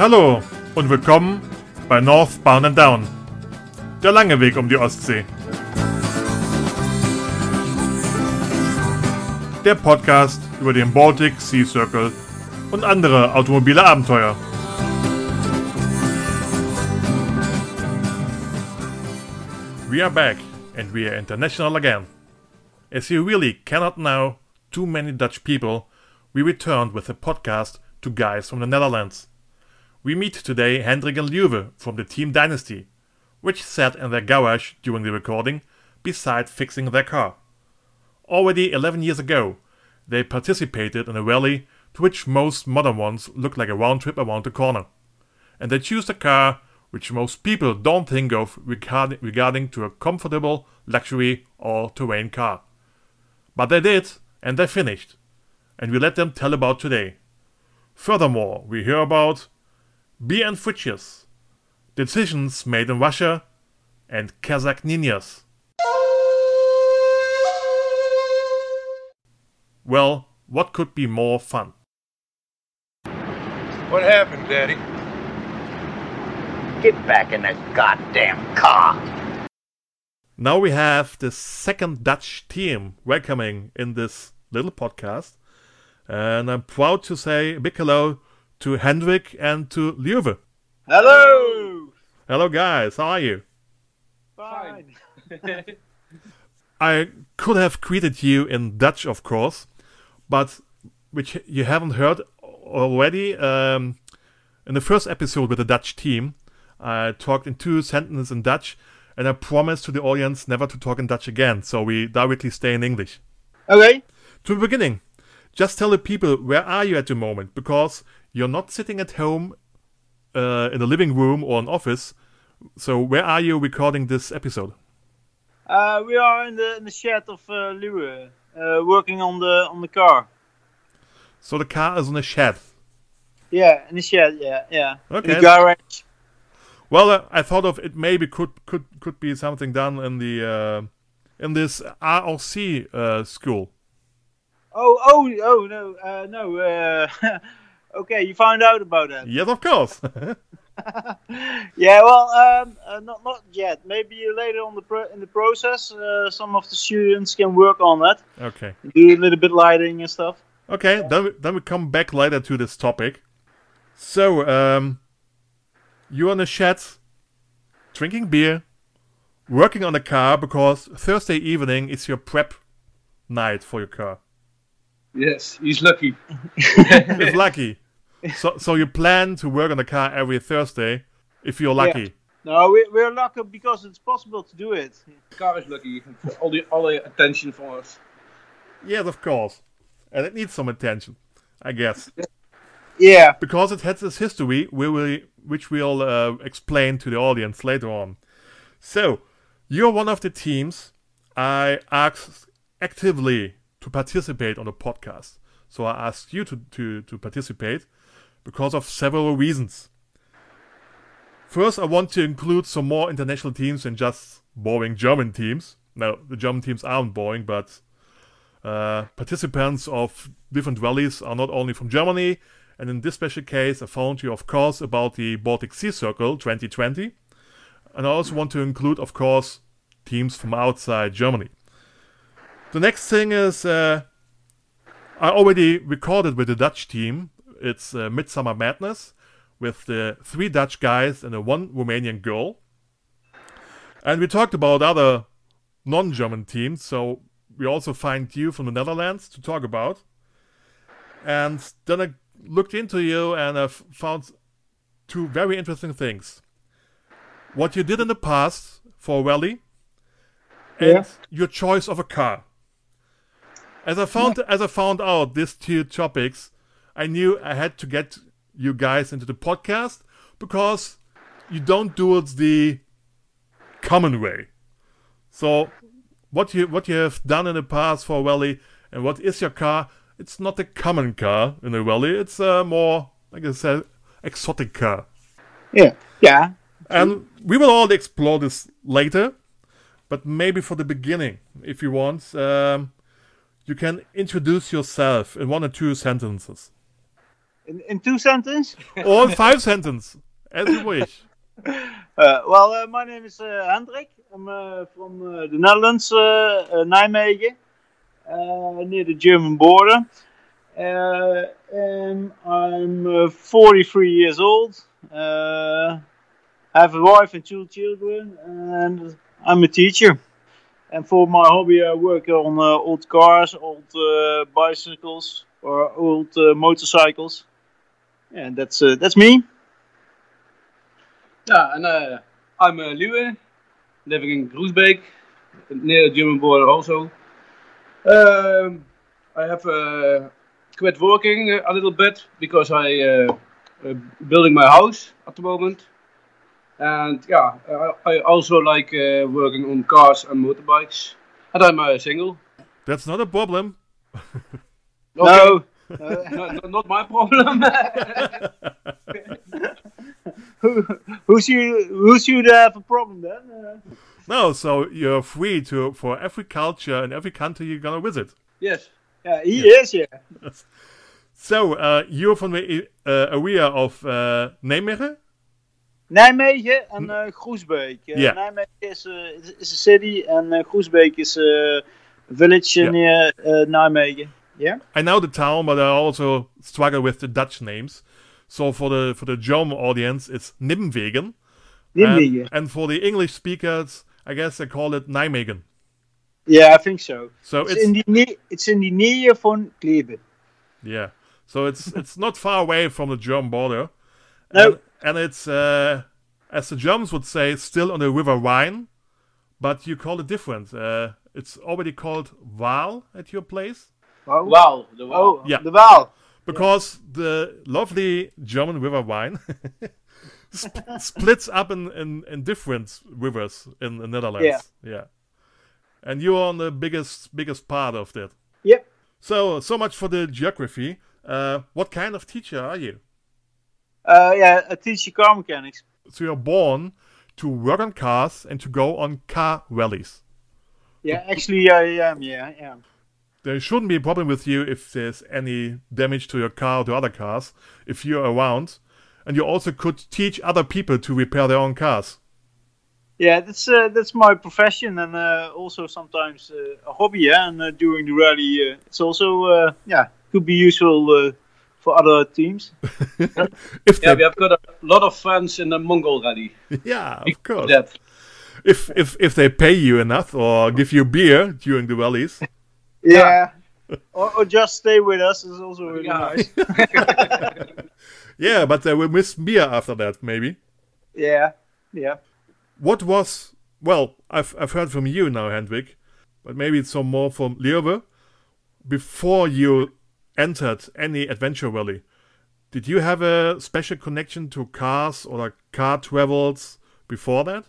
hallo und willkommen bei Northbound and Down. Der lange Weg um die Ostsee. Der Podcast über den Baltic Sea Circle und andere automobile Abenteuer. We are back and we are international again. As you really cannot know too many Dutch people, we returned with a podcast to guys from the Netherlands. We meet today Hendrik and Leuwe from the Team Dynasty, which sat in their garage during the recording beside fixing their car. Already 11 years ago, they participated in a rally to which most modern ones look like a round trip around the corner. And they choose a car which most people don't think of regarding, regarding to a comfortable luxury or terrain car. But they did, and they finished. And we let them tell about today. Furthermore, we hear about beer and fridges, decisions made in Russia, and Kazakh ninjas. Well, what could be more fun? What happened, Daddy? Get back in that goddamn car. Now we have the second Dutch team welcoming in this little podcast. And I'm proud to say a big hello to Hendrik and to Leuwe. Hello. Hello, guys. How are you? Fine. I could have greeted you in Dutch, of course, but which you haven't heard already. Um, in the first episode with the Dutch team, I talked in two sentences in Dutch, and I promised to the audience never to talk in Dutch again, so we directly stay in English. okay. To the beginning, just tell the people where are you at the moment, because you're not sitting at home uh, in a living room or an office. So where are you recording this episode? Uh, we are in the in the shed of uh, Lue, uh, working on the on the car. So the car is in a shed. Yeah, in the shed. Yeah, yeah. In Okay. the garage. Well, uh, I thought of it maybe could could could be something done in the uh, in this ROC uh, school. Oh, oh, oh no, uh, no. Okay, you found out about that. Yes, of course. yeah, well, um, uh, not not yet. Maybe later on the pro- in the process, uh, some of the students can work on that, okay. do a little bit lighting and stuff. Okay, then we, then we come back later to this topic. So, um, you're in a shed, drinking beer, working on a car because Thursday evening is your prep night for your car. Yes, he's lucky. he's lucky. So, so you plan to work on the car every Thursday if you're lucky. No, we, we're lucky because it's possible to do it. The car is lucky. All the all the attention for us. Yes, of course. And it needs some attention, I guess. Yeah. because it has this history we will, which we'll uh, explain to the audience later on. So, you're one of the teams I asked actively to participate on the podcast. So I asked you to, to, to participate because of several reasons. First, I want to include some more international teams than just boring German teams. Now, the German teams aren't boring, but uh, participants of different rallies are not only from Germany, and in this special case, I found you, of course, about the Baltic Sea Circle 2020. And I also want to include, of course, teams from outside Germany. The next thing is, uh, I already recorded with the Dutch team. It's uh, Midsummer Madness with the three Dutch guys and a one Romanian girl. And we talked about other non German teams, so we also find you from the Netherlands to talk about. And then I looked into you and I found two very interesting things. What you did in the past for rally and Yeah. your choice of a car. As I found as I found out these two topics, I knew I had to get you guys into the podcast because you don't do it the common way. So what you what you have done in the past for a rally and what is your car? It's not a common car in a rally. It's a more like I said exotic car. Yeah. Yeah. And we will all explore this later, but maybe for the beginning, if you want, um, you can introduce yourself in one or two sentences. In, in two sentences? or five sentences, as you wish. Uh, well, uh, my name is uh, Hendrik. I'm uh, from uh, the Netherlands, uh, uh, Nijmegen, uh, near the German border. Uh, and I'm uh, 43 years old. Uh, I have a wife and two children, and I'm a teacher. And for my hobby, I work on uh, old cars, old uh, bicycles, or old motorcycles. And that's that's me. Yeah, and I'm uh, Liewe, living in Groesbeek, near the German border also. Um, I have uh, quit working a little bit because I uh, uh, building my house at the moment. And yeah, I, I also like uh, working on cars and motorbikes. And I'm uh, single. That's not a problem. No. Okay. no, no, not my problem. who who should who should have a problem then? Uh, No, so you're free to for every culture and every country you're gonna visit. yes. yeah, he is. Yeah. So uh, you're from the uh, area of uh, Nijmegen. Nijmegen and uh, Groesbeek. Yeah. Nijmegen is, uh, is, a city, and uh, Groesbeek is a village Yeah. near uh, Nijmegen. Yeah. I know the town, but I also struggle with the Dutch names. So for the for the German audience, it's Nimwegen. Nijmegen. And, and for the English speakers, I guess they call it Nijmegen. yeah, I think so. So It's, it's, in the it's in the near von Kleve. yeah. So it's it's not far away from the German border. No. And it's uh, as the Germans would say, still on the River Rhine, but you call it different. Uh, it's already called Waal at your place Oh, Wow. The wow. oh Yeah. the Waal. because the lovely German River Rhine sp- splits up in, in, in different rivers in the Netherlands. Yeah. yeah. And you're on the biggest biggest part of that. Yep. So so much for the geography. Uh, what kind of teacher are you? Uh, yeah, I teach car mechanics. So you're born to work on cars and to go on car rallies. Yeah, actually I am. Yeah, I am. There shouldn't be a problem with you if there's any damage to your car or to other cars if you're around. And you also could teach other people to repair their own cars. Yeah, that's uh, that's my profession and uh, also sometimes uh, a hobby. Yeah, and uh, during the rally, uh, it's also uh, yeah could be useful uh, for other teams. if Yeah, they, we have got a lot of fans in the Mongol rally. yeah, of course. That. If if if they pay you enough or give you beer during the rallies, Yeah. or, or just stay with us is also really Yeah. nice. yeah, but they will miss beer after that, maybe. Yeah, yeah. What was well? I've I've heard from you now, Hendrik, but maybe it's some more from Leeuwen. Before you entered any adventure rally, did you have a special connection to cars or like car travels before that?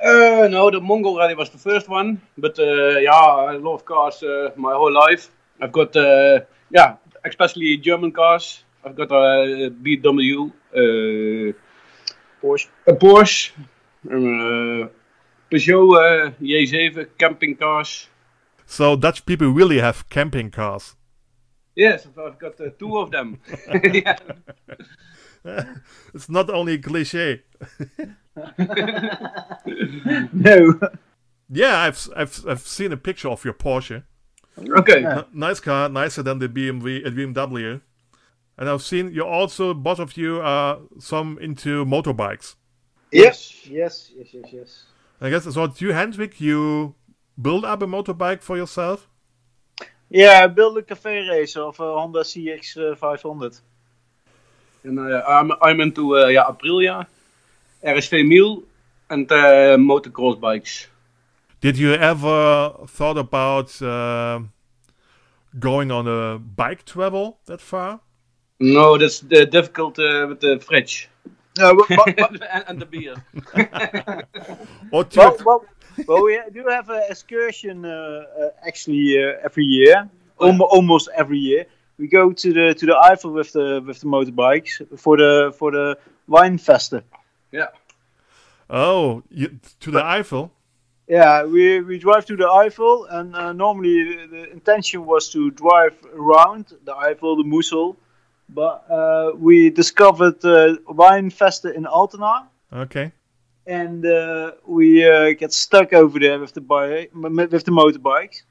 Uh, no, the Mongol rally was the first one, but uh, yeah, I love cars uh, my whole life. I've got uh, yeah, especially German cars. I've got a BMW, uh, Porsche. a Porsche, uh, Peugeot uh, J7 camping cars. So Dutch people really have camping cars. Yes, I've- I've got uh, two of them. yeah. It's not only a cliche. No. Yeah, I've I've I've seen a picture of your Porsche. Okay. N- nice car, nicer than the BMW uh, BMW. And I've seen you also both of you are some into motorbikes. Yes. Yes, yes, yes, yes. I guess so. Do you, Hendrik, you build up a motorbike for yourself. Yeah, I built a cafe race of a Honda CX uh, 500. And uh, I'm, I'm into uh, yeah, Aprilia, RSV 1000 and uh, motocross bikes. Did you ever thought about uh, going on a bike travel that far? No, that's uh, difficult uh, with the fridge No, but, but, and, and the beer. Or to well, well, well, we do have an excursion uh, uh, actually uh, every year, Almo- almost every year. We go to the to the Eifel with the with the motorbikes for the for the Weinfeste. yeah. oh, you, to the Eifel? Yeah, we, we drive to the Eifel, and uh, normally the, the intention was to drive around the Eifel, the Mosel, but uh, we discovered uh, Wine Festa in Altenahr, Okay. And uh, we uh, get stuck over there with the bike, with the motorbikes.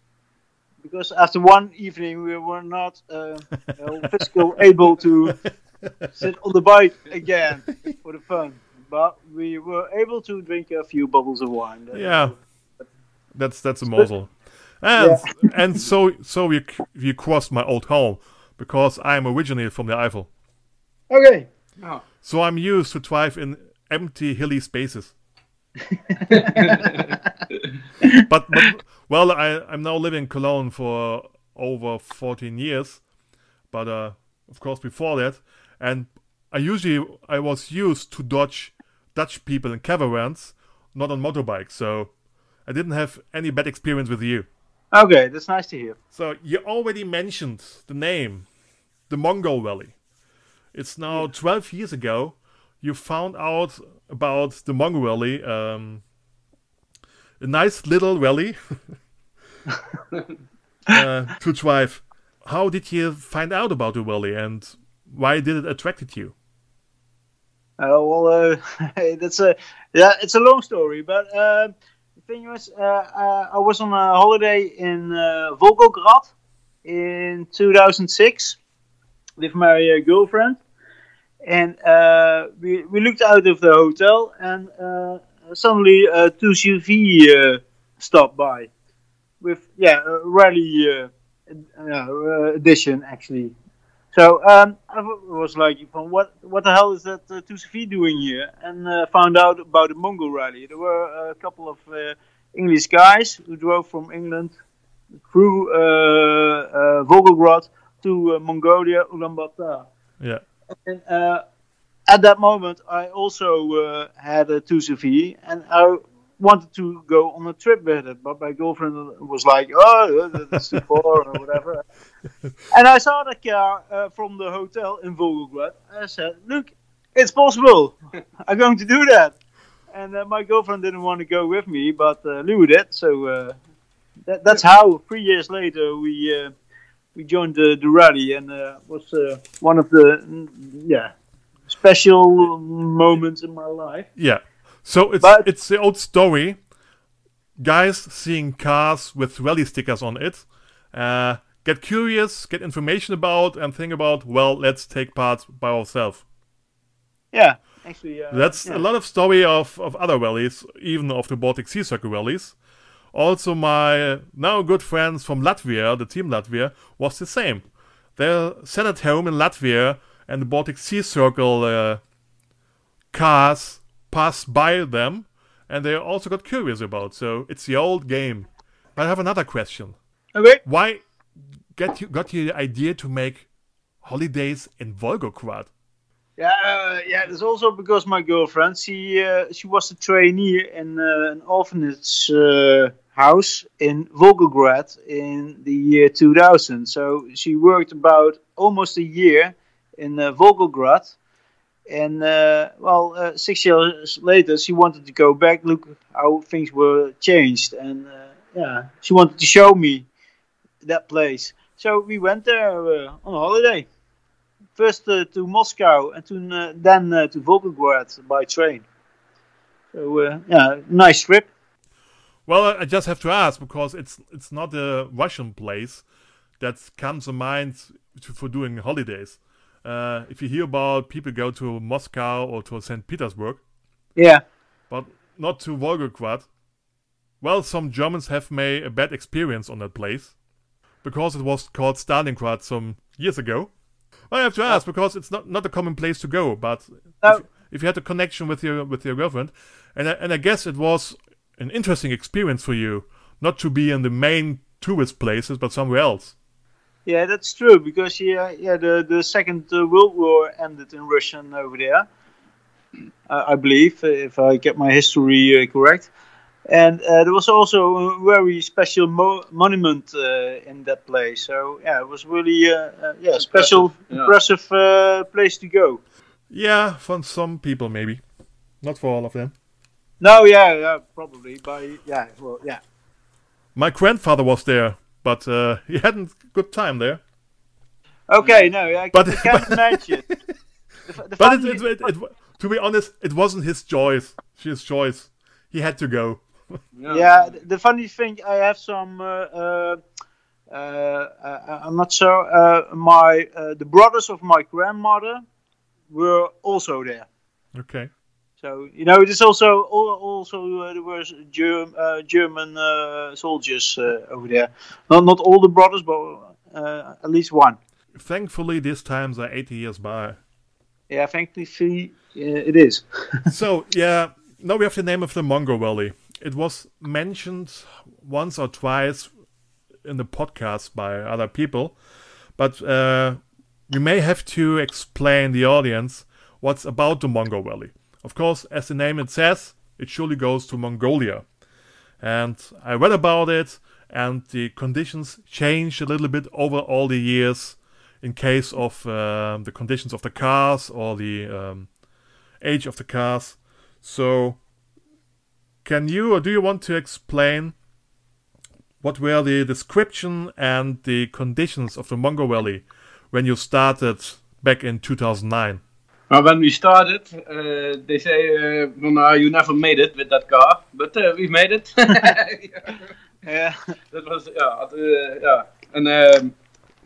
Because after one evening, we were not uh, physically able to sit on the bike again for the fun. But we were able to drink a few bottles of wine. Yeah. That's that's a morsel. And and so so we c- we crossed my old home because I'm originally from the Eifel. Okay. Oh. So I'm used to drive in empty hilly spaces. but, but well, I I'm now living in Cologne for over 14 years, but uh, of course before that, and I usually I was used to dodge Dutch people in caravans, not on motorbikes, so I didn't have any bad experience with you. Okay, that's nice to hear. So you already mentioned the name, the Mongol Rally. It's now 12 years ago. You found out about the Mongol Rally, um, a nice little valley uh, to drive. How did you find out about the valley, and why did it attracted you? Uh, well, uh, that's a yeah, it's a long story, but uh, the thing was, uh, uh, I was on a holiday in uh, Volgograd in 2006 with my girlfriend, and uh, we we looked out of the hotel, and uh, suddenly a 2CV uh, stopped by with yeah a rally uh, uh, edition actually. So um, I was like, "Van, what what the hell is that uh, 2CV doing here? And uh, found out about the Mongol rally. There were a couple of uh, English guys who drove from England through uh, uh, Volgograd to uh, Mongolia, Ulaanbaatar. Yeah, And uh, at that moment, I also uh, had a 2CV, and I wanted to go on a trip with it, but my girlfriend was like, "Oh, that's too far or whatever." and I saw the car uh, from the hotel in Volgograd. I said, "Look, it's possible. I'm going to do that." And uh, my girlfriend didn't want to go with me, but uh, Lou did. So uh, that, that's how three years later we uh, we joined the, the rally, and uh, was uh, one of the mm, yeah special moments in my life. yeah. So it's But- it's the old story. Guys seeing cars with rally stickers on it, uh, get curious, get information about, and think about, well, let's take part by ourselves. Yeah, actually, uh, That's yeah. a lot of story of, of other rallies, even of the Baltic Sea Circle rallies. Also, my now good friends from Latvia, the team Latvia, was the same. They sat at home in Latvia, and the Baltic Sea Circle uh, cars passed by them, and they also got curious about. So it's the old game. But I have another question. Okay. Why get you got you the idea to make holidays in Volgograd? Yeah, uh, yeah. It's also because my girlfriend, she uh, she was a trainee in uh, an orphanage uh, house in Volgograd in the year 2000. So she worked about almost a year in uh, Volgograd, and uh, well, uh, six years later, she wanted to go back, look how things were changed, and uh, yeah, she wanted to show me that place. So we went there uh, on holiday first uh, to Moscow and uh, then to Volgograd by train. So yeah, nice trip. Well, I- just have to ask because it's it's not a Russian place that comes to mind to, for doing holidays. Uh, if you hear about people go to Moscow or to St. Petersburg, Yeah, but not to Volgograd. Well, some Germans have made a bad experience on that place because it was called Stalingrad some years ago. I have to ask because it's not, not a common place to go. But No. if, if you had a connection with your with your girlfriend, and I, and I guess it was an interesting experience for you not to be in the main tourist places but somewhere else. yeah, that's true because yeah, yeah, the the Second uh, World War ended in Russian over there, uh, I believe, uh, if I get my history uh, correct. And uh, there was also a very special mo- monument uh, in that place. So yeah, it was really uh, uh, yeah special, yeah. impressive uh, place to go. Yeah, for some people maybe, not for all of them. No, yeah, yeah, probably. By yeah, well, yeah. My grandfather was there, but uh, he hadn't good time there. Okay, no, I, But- can't mention. The, the But it, it, it, to be honest, it wasn't his choice. His choice. He had to go. yeah, the, the funny thing, I have some. Uh, uh, uh, uh, I'm not sure. Uh, my uh, the brothers of my grandmother were also there. Okay. So you know, there's also al- also uh, there were Germ, uh, German uh, soldiers uh, over there. Not not all the brothers, but uh, at least one. Thankfully, these times are 80 years by. Yeah, thankfully uh, it is. so yeah, now we have the name of the Mongol Rally. It was mentioned once or twice in the podcast by other people, but uh, we may have to explain the audience what's about the Mongol Rally. Of course, as the name it says, it surely goes to Mongolia, and I read about it, and the conditions changed a little bit over all the years in case of uh, the conditions of the cars or the um, age of the cars. So, can you or do you want to explain what were the description and the conditions of the Mongol Rally when you started back in 2009? Well, when we started, uh, they say, uh, well, no, you never made it with that car, but uh, we made it. Yeah. that was, yeah, uh, yeah. And, um,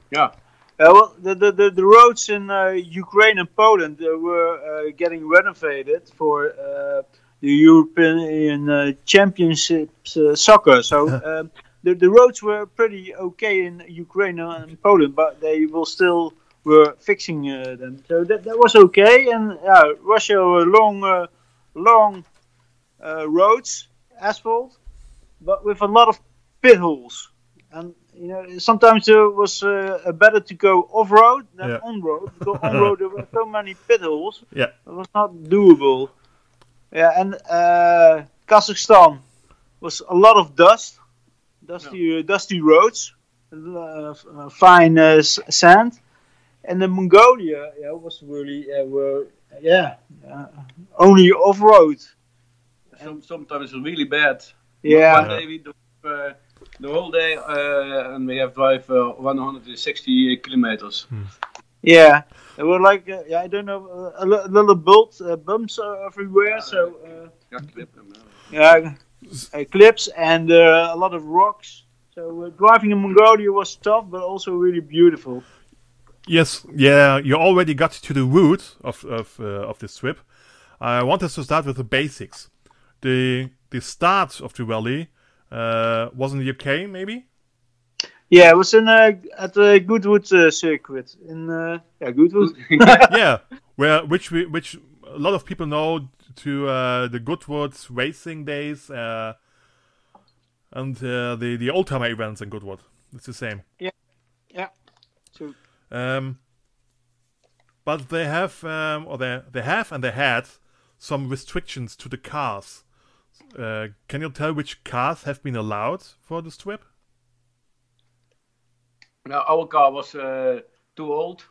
yeah. Uh, well, the, the, the, the roads in uh, Ukraine and Poland uh, were uh, getting renovated for uh, the European uh, Championships uh, soccer. So um, the, the roads were pretty okay in Ukraine and Poland, but they will still were fixing uh, them. So that, that was okay. And yeah, Russia were long, uh, long uh, roads, asphalt, but with a lot of pit holes. And you know, sometimes it was uh, better to go off road than Yeah. on road. Because on road there were so many pit holes. Yeah. It was not doable. Yeah, and uh, Kazakhstan was a lot of dust, dusty, uh, dusty roads, uh, f- uh, fine uh, sand, and then Mongolia, yeah, was really, uh, were, yeah, uh, only off road. Some, sometimes it's really bad. Yeah, One day we do uh, the whole day uh, and we have drive uh, 160 kilometers. yeah. There were like, uh, yeah, I don't know, uh, a li- little bumps, uh, bumps uh, everywhere. So. Uh, Ja, clip hem, Yeah, ja. uh, clips and uh, a lot of rocks. So uh, driving in Mongolia was tough, but also really beautiful. Yes, yeah, you already got to the root of of uh, of this trip. I wanted to start with the basics. The the start of the rally uh, was in the UK, maybe. Yeah, it was in uh, at the Goodwood uh, circuit in uh, yeah Goodwood. yeah, where which we, which a lot of people know to uh, the Goodwood racing days uh, and uh, the the old timer events in Goodwood. It's the same. yeah. Um, but they have, um, or they they have, and they had some restrictions to the cars. Uh, can you tell which cars have been allowed for this trip? Now, our car was uh, too old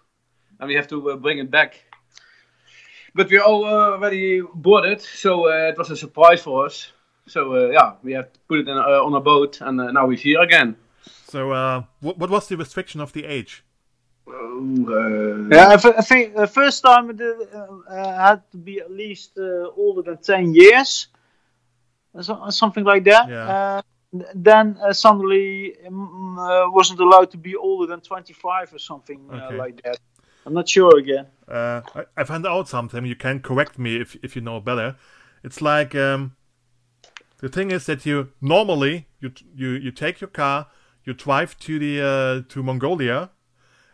and we have to uh, bring it back. But we all already bought it, so uh, it was a surprise for us. So uh, yeah, we have to put it in, uh, on a boat and uh, now we're here again. So, uh, what, what was the restriction of the age? Uh, yeah, I, th- I think the first time it uh, uh, had to be at least uh, older than ten years, so- something like that. Yeah. Uh, then uh, suddenly um, uh, wasn't allowed to be older than twenty-five or something uh, Okay. like that. I'm not sure again. Uh, I, I found out something. You can correct me if if you know better. It's like um, the thing is that you normally you you you take your car, you drive to the uh, to Mongolia, and,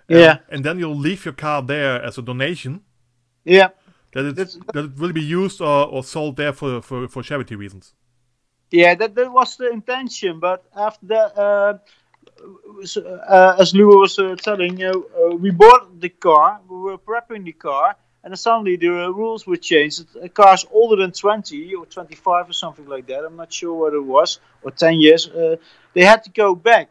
Yeah. and then you'll leave your car there as a donation. Yeah. That it That's- that it will be used or, or sold there for, for, for charity reasons. Yeah, that, that was the intention, but after that, uh, uh, as Lou was uh, telling, uh, we bought the car, we were prepping the car, and suddenly the uh, rules were changed. A car's older than 20 or 25 or something like that, I'm not sure what it was, or 10 years, uh, they had to go back.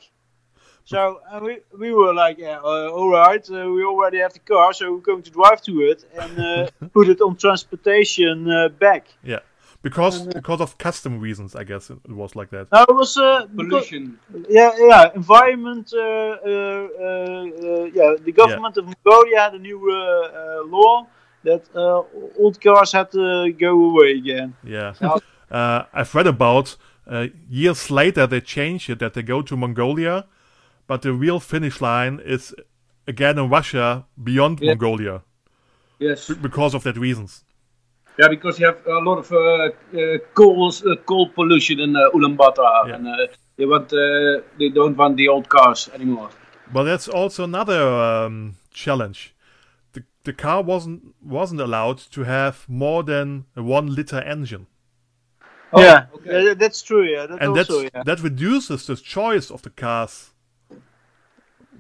So uh, we, we were like, yeah, uh, all right, uh, we already have the car, so we're going to drive to it and uh, put it on transportation uh, back. Yeah, because because of custom reasons, I guess it was like that. No, it was uh, because, Pollution. yeah, yeah, environment. Uh, uh, uh, uh, yeah, the government of Mongolia had a new uh, uh, law that uh, old cars had to go away again. Yeah. Yeah. Uh, I've read about uh, years later they changed it that they go to Mongolia, but the real finish line is again in Russia beyond Yeah. Mongolia Yes. b- because of that reasons. Yeah, because you have a lot of uh, uh, coal, uh, coal pollution in uh, Ulaanbaatar, Yeah. and uh, they want, uh, they don't want the old cars anymore. But that's also another um, challenge. The the car wasn't wasn't allowed to have more than a one liter engine, Oh, yeah, okay. that's true. Yeah, that and also. that's yeah. that reduces the choice of the cars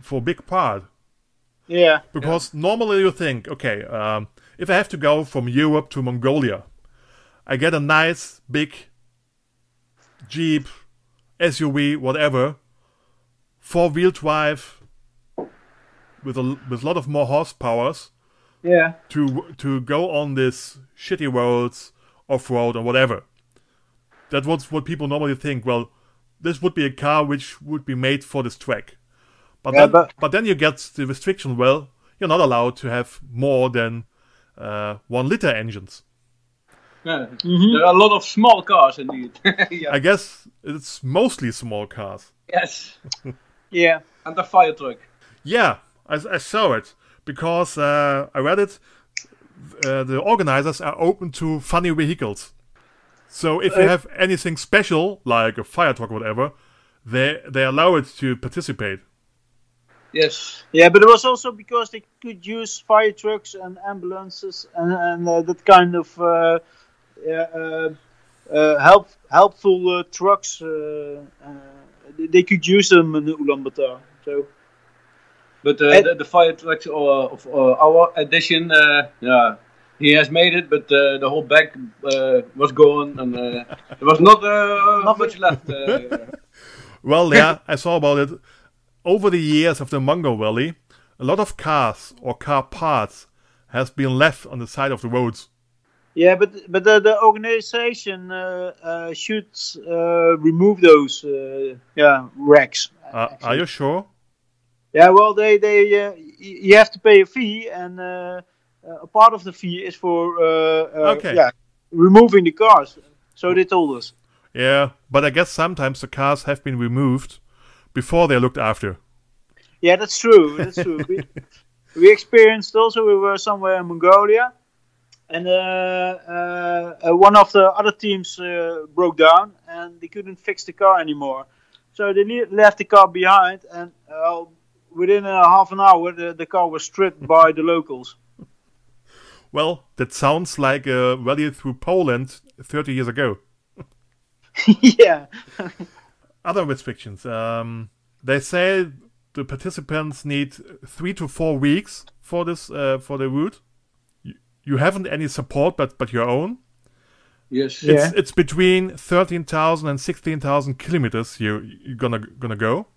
for a big part. yeah, Because normally you think, okay, um, if I have to go from Europe to Mongolia, I get a nice big Jeep, SUV, whatever, four wheel drive with a with a lot of more horsepowers yeah, to to go on this shitty roads, off road, or whatever. That was what people normally think. Well, this would be a car which would be made for this track. But Yeah, then, but- but then you get the restriction. Well, you're not allowed to have more than uh, one liter engines. Yeah. Mhm. There are a lot of small cars indeed. yeah. I guess it's mostly small cars. yes. yeah. And the fire truck. Yeah, I, I saw it because uh, I read it. Uh, the organizers are open to funny vehicles. So if you Uh, have anything special, like a fire truck or whatever, they they allow it to participate. Yes. Yeah, but it was also because they could use fire trucks and ambulances and, and uh, that kind of uh, yeah, uh, uh, help helpful uh, trucks. Uh, uh, they- they could use them in Ulaanbaatar. So But uh, And- the, the fire trucks uh, of uh, our edition, uh, yeah, he has made it, but uh, the whole back uh, was gone, and uh, there was not uh, Nothing. much left. Uh, Well, yeah, I saw about it. Over the years of the Mongol Rally, a lot of cars or car parts has been left on the side of the roads. yeah, but but the, the organization uh, uh, should uh, remove those uh, yeah wrecks. Uh, are you sure? Yeah, well, they they uh, y- you have to pay a fee, and a part of the fee is for Okay. yeah removing the cars. So they told us. Yeah, but I guess sometimes the cars have been removed before they're looked after. Yeah, that's true. That's true. we, we experienced also we were somewhere in Mongolia, and uh, uh, uh, one of the other teams uh, broke down, and they couldn't fix the car anymore. So they le- left the car behind, and uh, within a half an hour, the, the car was stripped by the locals. Well, that sounds like a rally through Poland 30 years ago. yeah. Other restrictions. Um, they say the participants need three to four weeks for this uh, for the route. You, you haven't any support, but but your own. yes. Yeah. It's it's between 13,000 and 16,000 kilometers you you're gonna gonna go.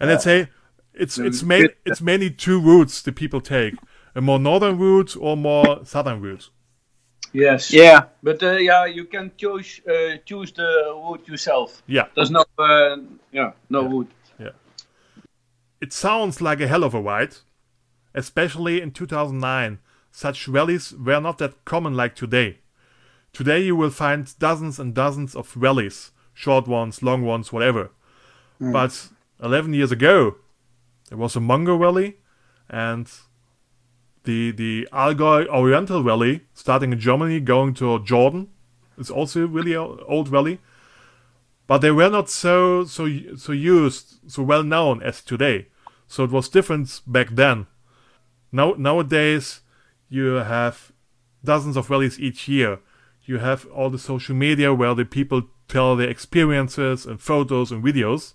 And they say it's So it's you main, it's mainly two routes the people take: a more northern route or more southern route. Yes. Yeah. But uh, yeah, you can choose uh, choose the route yourself. Yeah, There's no uh, yeah no route. Yeah. It sounds like a hell of a ride, especially in 2009. Such rallies were not that common like today. Today you will find dozens and dozens of rallies, short ones, long ones, whatever. But 11 years ago, there was a Mongol rally and the the Allgäu Oriental Valley, starting in Germany going to Jordan. It's also a really old valley, But they were not so so so used, so well known as today. So it was different back then. Now nowadays you have dozens of valleys each year. You have all the social media where the people tell their experiences and photos and videos.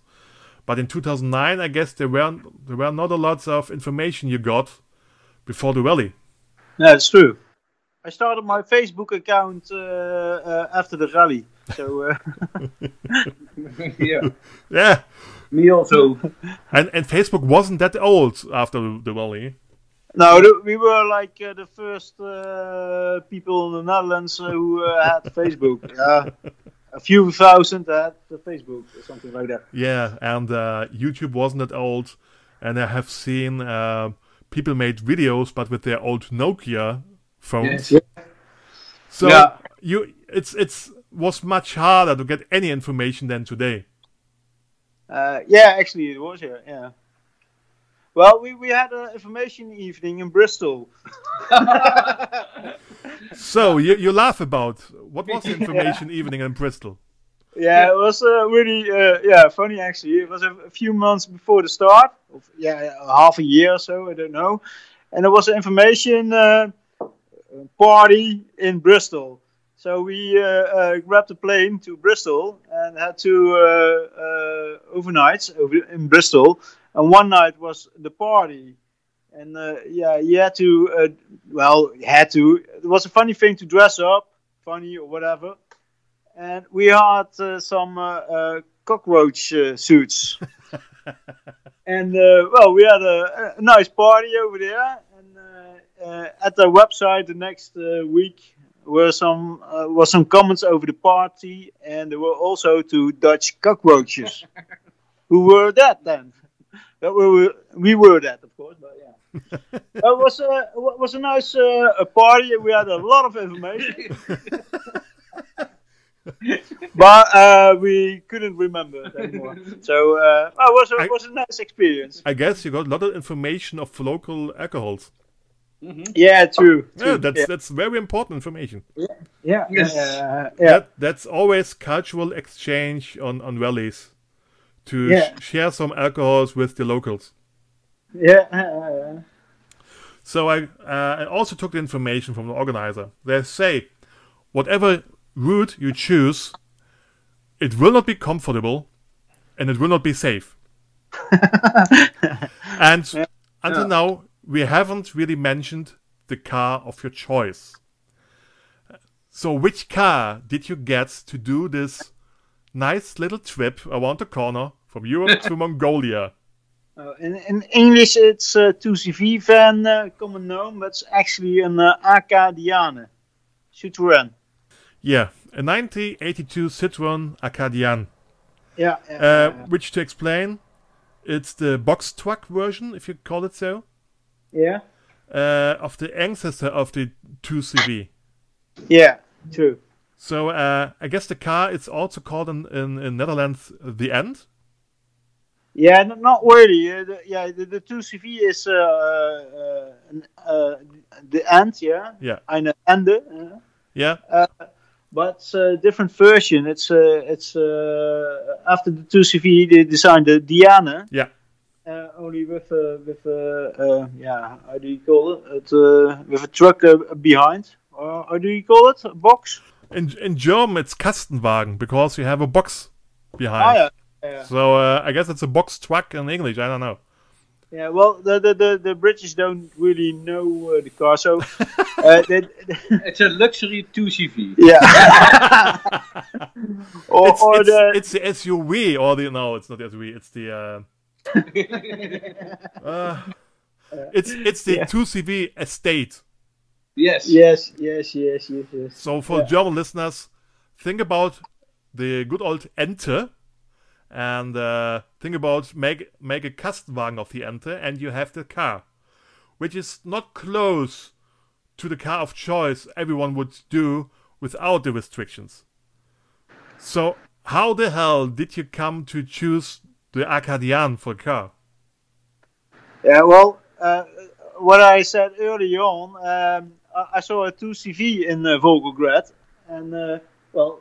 But in 2009, I guess there were there were not a lot of information you got before the rally. Yeah, it's true. I started my Facebook account uh, uh, after the rally. So uh, yeah. Yeah, Me also. and and Facebook wasn't that old after the rally. No, the, we were like uh, the first uh, people in the Netherlands uh, who uh, had Facebook. Yeah, a few thousand had the Facebook or something like that. Yeah, and uh, YouTube wasn't that old, and I have seen uh, people made videos, but with their old Nokia phones. Yes. So Yeah. you, it's it's was much harder to get any information than today. Uh, yeah, actually it was. Yeah, yeah. Well, we, we had an information evening in Bristol. So you, you laugh about what was the information evening in Bristol? Yeah, it was uh, really uh, yeah funny actually. It was a, a few months before the start, of, yeah, half a year or so, I don't know. And there was an information uh, party in Bristol. So we uh, uh, grabbed a plane to Bristol and had to uh, uh, overnight over in Bristol. And one night was the party. And uh, yeah, you had to, uh, well, you had to. It was a funny thing to dress up, funny or whatever and we had uh, some uh, uh, cockroach uh, suits. and uh, well, we had a, a nice party over there. And uh, uh, at the website the next uh, week were some uh, was some comments over the party, and there were also two Dutch cockroaches. Who were that then? That we were, we were that, of course, but yeah. it was a was a nice uh, a party. We had a lot of information but uh, we couldn't remember it anymore. so uh, oh, it was a, I- was a nice experience. I guess you got a lot of information of local alcohols. Yeah, true. Yeah, true. that's yeah, that's very important information. yeah, Yes. uh, yeah. That that's always cultural exchange on on rallies to Yeah. sh- share some alcohols with the locals. yeah, So I uh, I also took the information from the organizer. They say whatever route you choose, it will not be comfortable and it will not be safe. and until now, we haven't really mentioned the car of your choice. So, which car did you get to do this nice little trip around the corner from Europe to Mongolia? Uh, in, in English, it's uh, 2CV van, uh, common known, but it's actually an uh, Acadiane, Citroën. Yeah, a 1982 Citroën Acadiane. Yeah, Uh, yeah, which to explain, it's the box truck version, if you call it so, yeah, uh, of the ancestor of the 2CV. yeah, true. So uh, I guess the car is also called in, in, in Netherlands the End. Yeah, n- not really. Uh, the, yeah, the, the 2CV is uh, uh, uh, the end, yeah, Yeah, eine Ende. Uh, yeah, but it's a different version. It's uh, it's uh, after the 2CV they designed the Dyane. yeah. uh, only with uh, with uh, uh, yeah, how do you call it? it uh, with a truck uh, behind. Or how do you call it? A box? In in German, it's Kastenwagen because you have a box behind. Ah, yeah. Yeah. So uh, I guess it's a box truck in English. I don't know. Yeah, well, the the, the, the British don't really know uh, the car, so uh, they, It's a luxury 2CV. yeah. or It's, or it's, the it's the SUV or the no, it's not the SUV. It's the uh, uh, it's it's the Yeah. 2CV estate. Yes. yes, yes, yes, yes, yes. So for German listeners, think about the good old Ente and uh, think about make make a Kastenwagen of the Ente and you have the car, which is not close to the car of choice everyone would do without the restrictions. So how the hell did you come to choose the Acadiane for car? Yeah, well, uh, what I said earlier on, um, I, saw a 2CV in uh, Volgograd, and uh, well,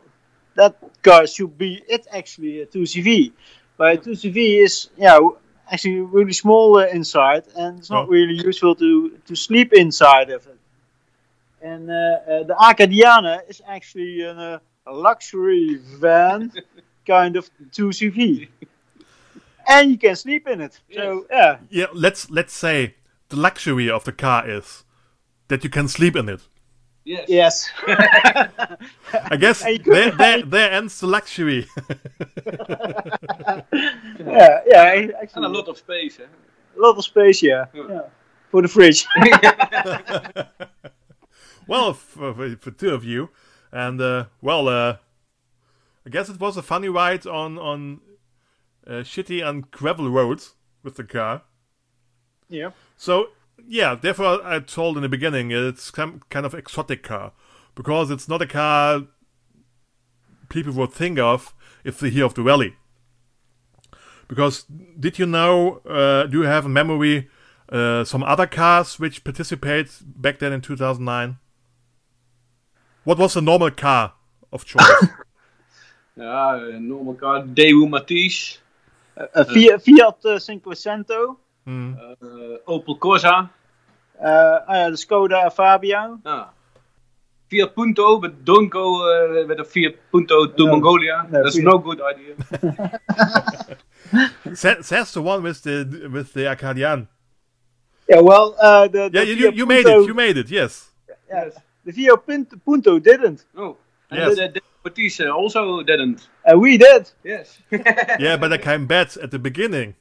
that car should be it actually a 2CV. But a 2CV is yeah w- actually really small uh, inside, and it's not Oh. really useful to to sleep inside of it. And uh, uh, the Acadiane is actually an, uh, a luxury van, kind of 2CV. And you can sleep in it. So yeah, Yeah, let's let's say the luxury of the car is that you can sleep in it. Yes. Yes. I guess And you could- there, there, there ends the luxury. yeah, yeah. Actually, And a lot of space, eh? a lot of space, yeah. Yeah. yeah. for the fridge. well, for, for, for two of you, and uh, well, uh, I guess it was a funny ride on on uh, shitty and gravel roads with the car. yeah. So yeah, therefore I told in the beginning it's some kind of exotic car because it's not a car people would think of if they hear of the rally. Because did you know? Uh, do you have a memory? Uh, some other cars which participate back then in 2009. What was the normal car of choice? Ja, een normal car. Daewoo Matiz. A Fiat, Fiat uh, Cinquecento. Hmm. eh, Opel Corsa. Uh, oh ja, de Skoda Fabia. Ja. Fiat Punto, but don't go uh, with a Fiat Punto to No. Mongolia. No, That's Fiat- no good idea. Says the one with the with the Acadian. Yeah, well, uh, the, the Yeah, you, you, made Punto- it. You made it. Yes. yes. The Fiat Punto, Punto didn't. Oh. And Yes. the, the Matisse also didn't. And we did. Yes. Yeah, but I can bet at the beginning,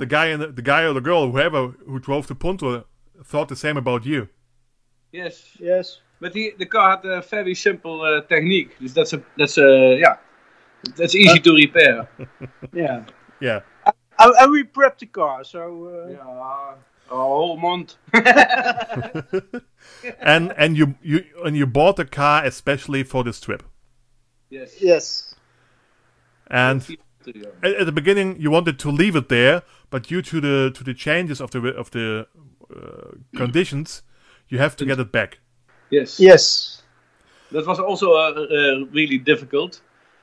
the guy and the, the guy or the girl, whoever who drove the Punto, thought the same about you. yes. Yes. But the, the car had a very simple uh, technique. Dus that's a, that's a, yeah. That's easy to repair. Yeah. Yeah. And, and we prepped the car, so. Uh, Ja, a whole month. And and you you and you bought the car especially for this trip. Yes. Yes. And Yeah. At, at the beginning you wanted to leave it there, but due to the to the changes of the of the uh, conditions, you have to get it back. Yes. Yes. That was also uh, uh, really difficult.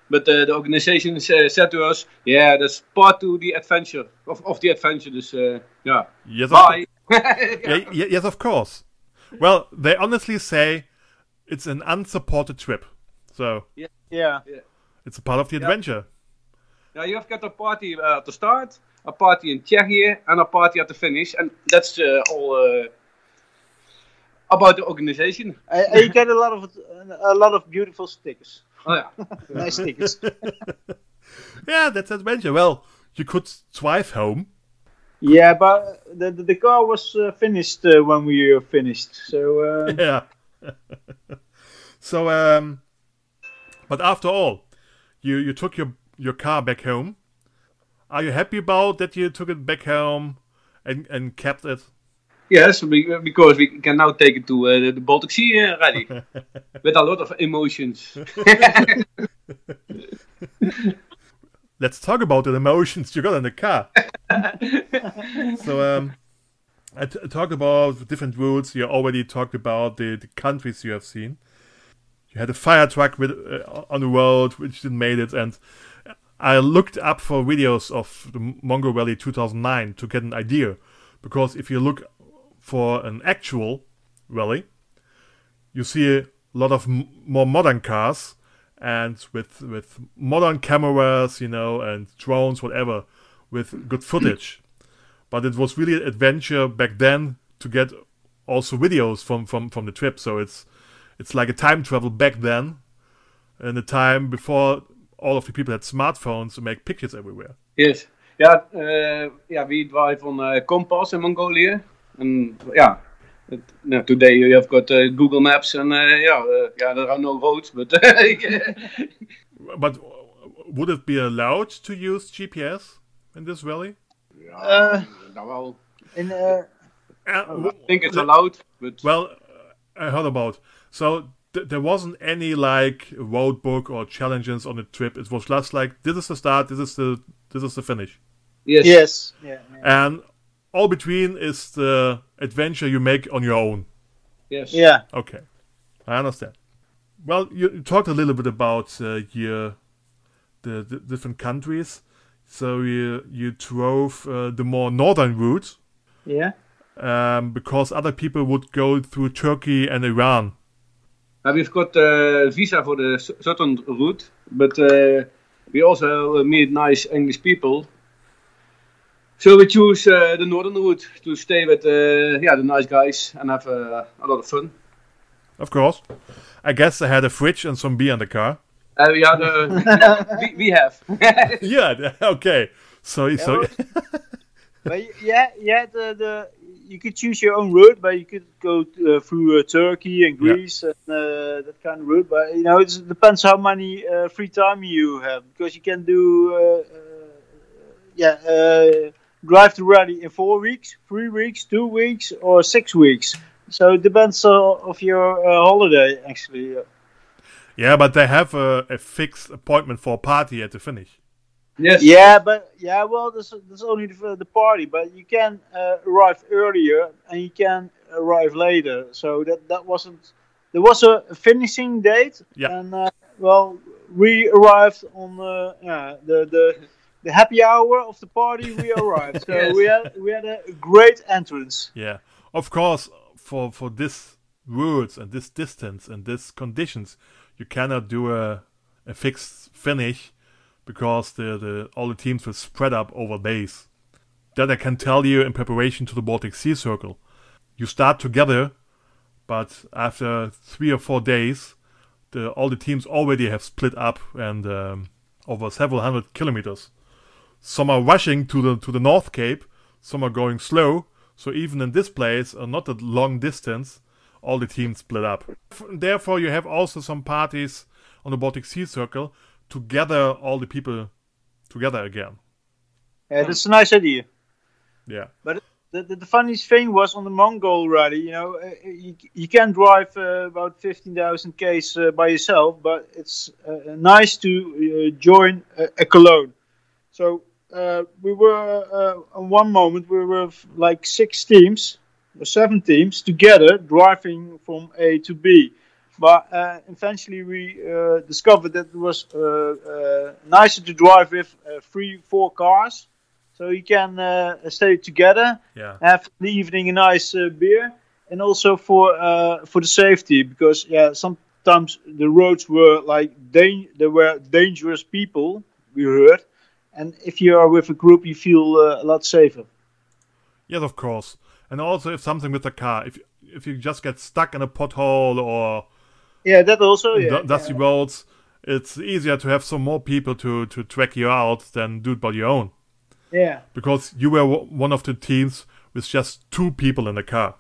But uh, the organization sa- said to us, yeah, that's part to the adventure, of, of the adventure. Dus, uh, yeah. Yes, of Bye. Yeah, y- yes, of course. Well, they honestly say it's an unsupported trip, so Yeah. it's a part of the adventure. Now you have got a party uh, at the start, a party in Czechia, and a party at the finish. And that's uh, all uh, about the organization. And, and you get a lot of a lot of beautiful stickers. Oh yeah. Nice stickers. Yeah, that's adventure. Well, you could drive home. yeah, but the the, the car was uh, finished uh, when we were finished. So uh, Yeah. so, um, but after all, you you took your your car back home. Are you happy about that you took it back home and and kept it? Yes, because we can now take it to uh, the Baltic Sea uh, rally with a lot of emotions. Let's talk about the emotions you got in the car. so, um, I t- talked about different routes. You already talked about the, the countries you have seen. You had a fire truck with uh, on the road which didn't made it, and I looked up for videos of the Mongol Rally 2009 to get an idea, because if you look for an actual rally, you see a lot of m- more modern cars and with with modern cameras, you know, and drones, whatever, with good footage. but it was really an adventure back then to get also videos from from from the trip. So it's it's like a time travel back then, in the time before all of the people had smartphones to make pictures everywhere. Yes. Yeah, uh, yeah, we drive on uh, Compass in Mongolia. And yeah, it, no, today you have got uh, Google Maps and uh, yeah, uh, yeah, there are no roads, but But would it be allowed to use GPS in this rally? uh, nou wel, in, uh, Uh, I think it's allowed, but Well, uh, I heard about. So th- there wasn't any like road book or challenges on the trip. It was just like this is the start, this is the this is the finish, yes, yes. Yeah, yeah. and all between is the adventure you make on your own. yes, Yeah. Okay, I understand. Well, you, you talked a little bit about uh, your the, the different countries. So you you drove uh, the more northern route Yeah. um, because other people would go through Turkey and Iran. Uh, we've got uh, visa for the southern route, but uh, we also meet nice English people. So we choose uh, the northern route to stay with uh, yeah the nice guys and have uh, a lot of fun. Of course. I guess they had a fridge and some beer in the car. Uh, we, are the, we, we have. yeah, okay. So, so but yeah, yeah, the, the you could choose your own route, but you could go uh, through uh, Turkey and Yeah. Greece and uh, that kind of route. But you know, it depends how many uh, free time you have because you can do, uh, uh, yeah, uh, drive to rally in four weeks, three weeks, two weeks, or six weeks. So it depends uh, of your uh, holiday actually. Yeah, but they have a, a fixed appointment for a party at the finish. Yes. Yeah, but yeah, well, there's, there's only the, the party, but you can uh, arrive earlier and you can arrive later. So that that wasn't. There was a finishing date, Yeah. and uh, well, we arrived on uh, yeah, the the the happy hour of the party. We arrived, so Yes. we had we had a great entrance. Yeah, of course, for for this routes and this distance and this conditions, you cannot do a a fixed finish because the, the all the teams will spread up over days. That I can tell you in preparation to the Baltic Sea Circle. You start together, but after three or four days, the all the teams already have split up and um, over several hundred kilometers. Some are rushing to the to the North Cape, some are going slow. So even in this place, uh, not a long distance, all the teams split up. Therefore, you have also some parties on the Baltic Sea Circle to gather all the people together again. Yeah, that's a nice idea. Yeah, The, the, the funniest thing was on the Mongol rally, you know, uh, you, you can drive uh, about 15,000 k's uh, by yourself, but it's uh, nice to uh, join a, a Cologne. So uh, we were, uh, on one moment, we were like six teams, or seven teams together driving from A to B. But uh, eventually we uh, discovered that it was uh, uh, nicer to drive with uh, three, four cars. So you can uh, stay together yeah, have the evening a nice uh, beer, and also for uh, for the safety because yeah sometimes the roads were like dan- there were dangerous people we heard, and if you are with a group you feel uh, a lot safer. yes, of course. And also, if something with the car, if if you just get stuck in a pothole or Yeah, that also yeah. du- dusty roads, it's easier to have some more people to to track you out than do it by your own. yeah, Because you were w- one of the teams with just two people in the car.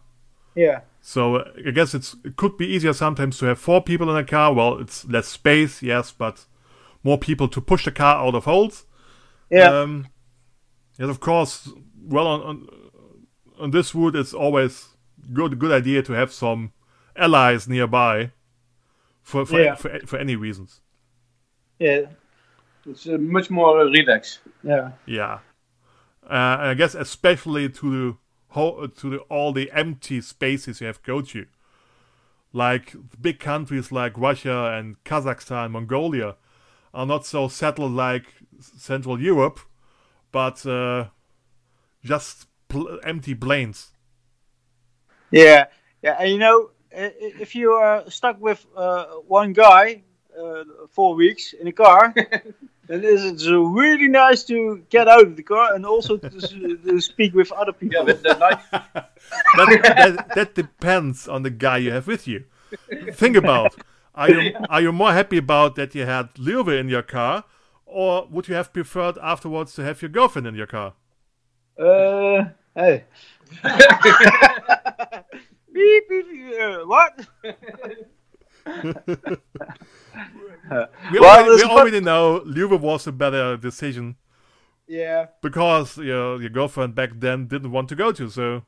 yeah, So uh, I guess it's it could be easier sometimes to have four people in a car. Well, it's less space, yes, but more people to push the car out of holes. yeah, Um, yes, of course. Well, on, on on this route, it's always good good idea to have some allies nearby for for, Yeah. for, for any reasons. yeah, It's uh, much more relaxed. yeah, Yeah, uh, and I guess especially to the whole to the, all the empty spaces you have go to, like big countries like Russia and Kazakhstan, Mongolia, are not so settled like Central Europe, but uh, just pl- empty plains. yeah, yeah. And you know, if you are stuck with uh, one guy uh, four weeks in a car. Then it's it's really nice to get out of the car and also to, to speak with other people. Yeah, with the that, that, that depends on the guy you have with you. Think about are you are you more happy about that you had Lieve in your car, or would you have preferred afterwards to have your girlfriend in your car? Uh, hey. Beep, beep, uh, what? We, Well, already, we know Lieve was a better decision Yeah, because your your girlfriend back then didn't want to go to, so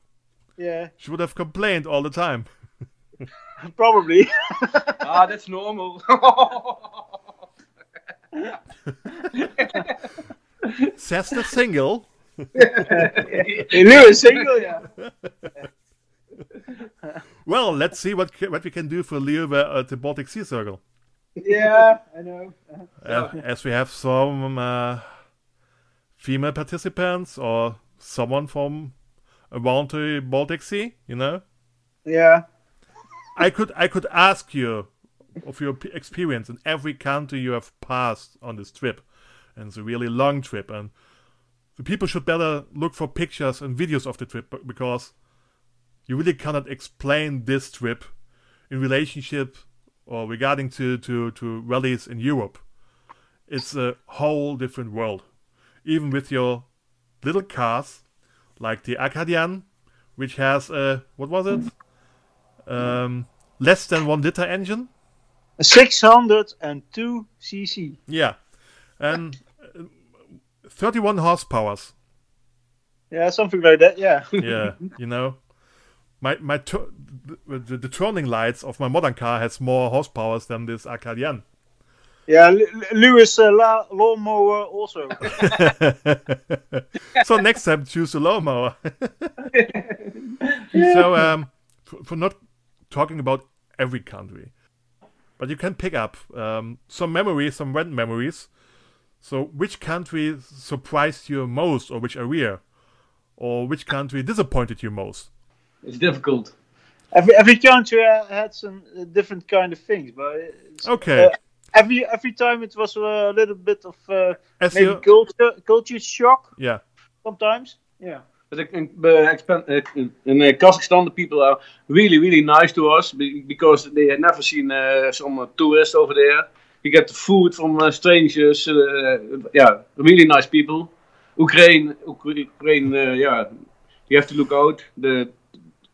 yeah, she would have complained all the time. probably. ah, that's normal. Says the single. Lewis single, yeah. Well, let's see what what we can do for Lieve at the Baltic Sea Circle. Yeah, I know. Uh, as we have some uh, female participants or someone from around the Baltic Sea, you know, Yeah, I could I could ask you of your experience in every country you have passed on this trip, and it's a really long trip, and the people should better look for pictures and videos of the trip because you really cannot explain this trip in relationship or regarding to, to, to rallies in Europe. It's a whole different world. Even with your little cars, like the Acadiane, which has a what was it? Um, less than one liter engine. 602 cc. Yeah, and uh, 31 horsepowers. Yeah, something like that. Yeah. Yeah, you know, my my tu- the, the, turning lights of my modern car has more horsepowers than this Acadiane. yeah, Lewis uh, la- lawnmower also. so next time choose a lawnmower. so um, for, for not talking about every country, but you can pick up um, some memories, some random memories. So which country surprised you most, or which area, or which country disappointed you most? It's difficult. every every country had some uh, different kind of things, but it's, Okay, uh, every every time it was a little bit of uh, maybe culture culture shock yeah, sometimes. Yeah. But in, uh, expan- uh, in in, uh, Kazakhstan, the people are really, really nice to us because they had never seen uh, some tourists over there. You get the food from uh, strangers. Uh, yeah, really nice people. Ukraine, Ukra- Ukraine. Uh, yeah, you have to look out. The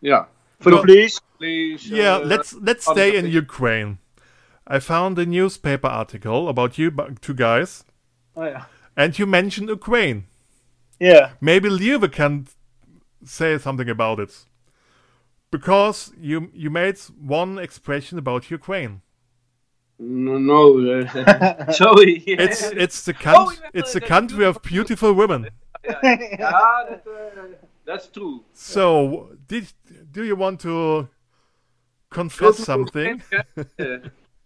yeah, For Well- police. police. yeah. uh, let's let's stay in. Ukraine. I found a newspaper article about you two guys, Oh, yeah. and you mentioned Ukraine. Yeah. Maybe Lieve can say something about it. Because you you made one expression about Ukraine. No, no uh, sorry. It's it's the coun- Oh, yeah, it's the country of beautiful women. yeah, that's true. So did do you want to confess something?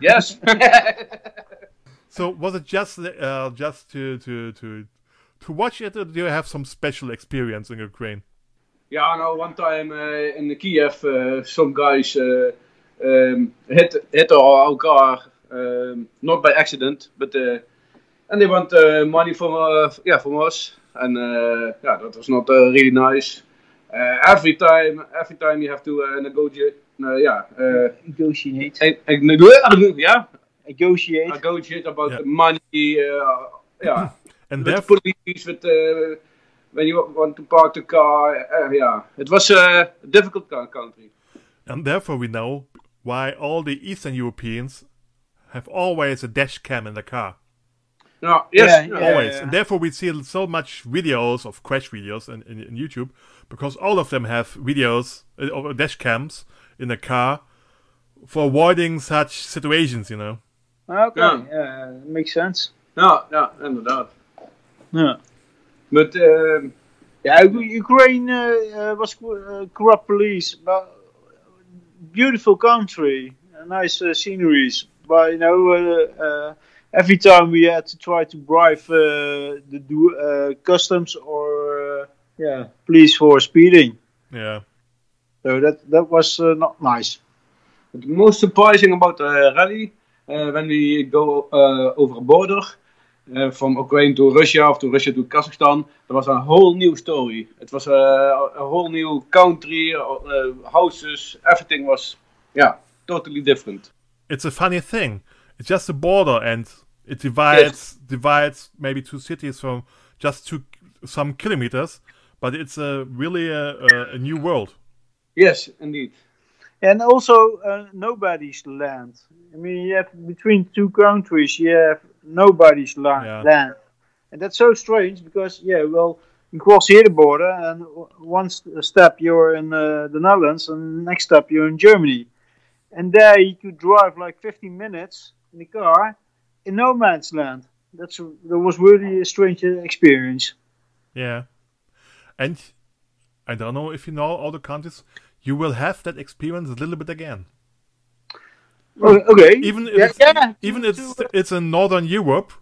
Yes. So was it just uh, just to to to to watch it, or do you have some special experience in Ukraine? Yeah, no, one time uh, in Kiev, uh, some guys uh, um, hit hit our car, um, not by accident, but uh, and they want uh, money from uh, yeah from us, and uh, yeah, that was not uh, really nice. Uh, every time, every time you have to uh, negotiate, uh, yeah, uh, Negotiate. and, and, yeah, Negotiate. negotiate about Yeah. the money, uh, yeah. And with therefore, the police, with uh, when you want to park the car. Uh, yeah, it was uh, a difficult country. and therefore we know why all the Eastern Europeans have always a dash cam in the car. No, yes, Yeah, no. yeah. always. And therefore, we see so much videos of crash videos in, in, in YouTube because all of them have videos uh, of dash cams in the car for avoiding such situations. You know. Okay. Yeah. Yeah. makes sense. no, no, inderdaad. Yeah. But um, Yeah, U- Ukraine uh, uh, was uh, corrupt police, but beautiful country, uh, nice uh, sceneries. But you know, uh, uh, every time we had to try to bribe uh, the du- uh, customs or uh, yeah, police for speeding. Yeah. So that that was uh, not nice. the most surprising about the rally uh, when we go uh, over a border uh, from Ukraine to Russia or to Russia to Kazakhstan, there was a whole new story. It was a, a whole new country, uh, houses, everything was yeah totally different. It's a funny thing. It's just a border, and it divides divides maybe two cities from just two some kilometers. But it's a really a, a, a new world. Yes, indeed. And also uh, nobody's land. I mean, you have between two countries, you have nobody's la- Yeah. land, and that's so strange because yeah, well, you cross here the border, and one st- step you're in uh, the Netherlands, and next step you're in Germany, and there you could drive like 15 minutes in the car in no man's land. That's that was really a strange experience. Yeah. And I don't know if you know all the countries. You will have that experience a little bit again. Oh, okay. Even if yeah, it's, yeah, even it's it's in northern Europe,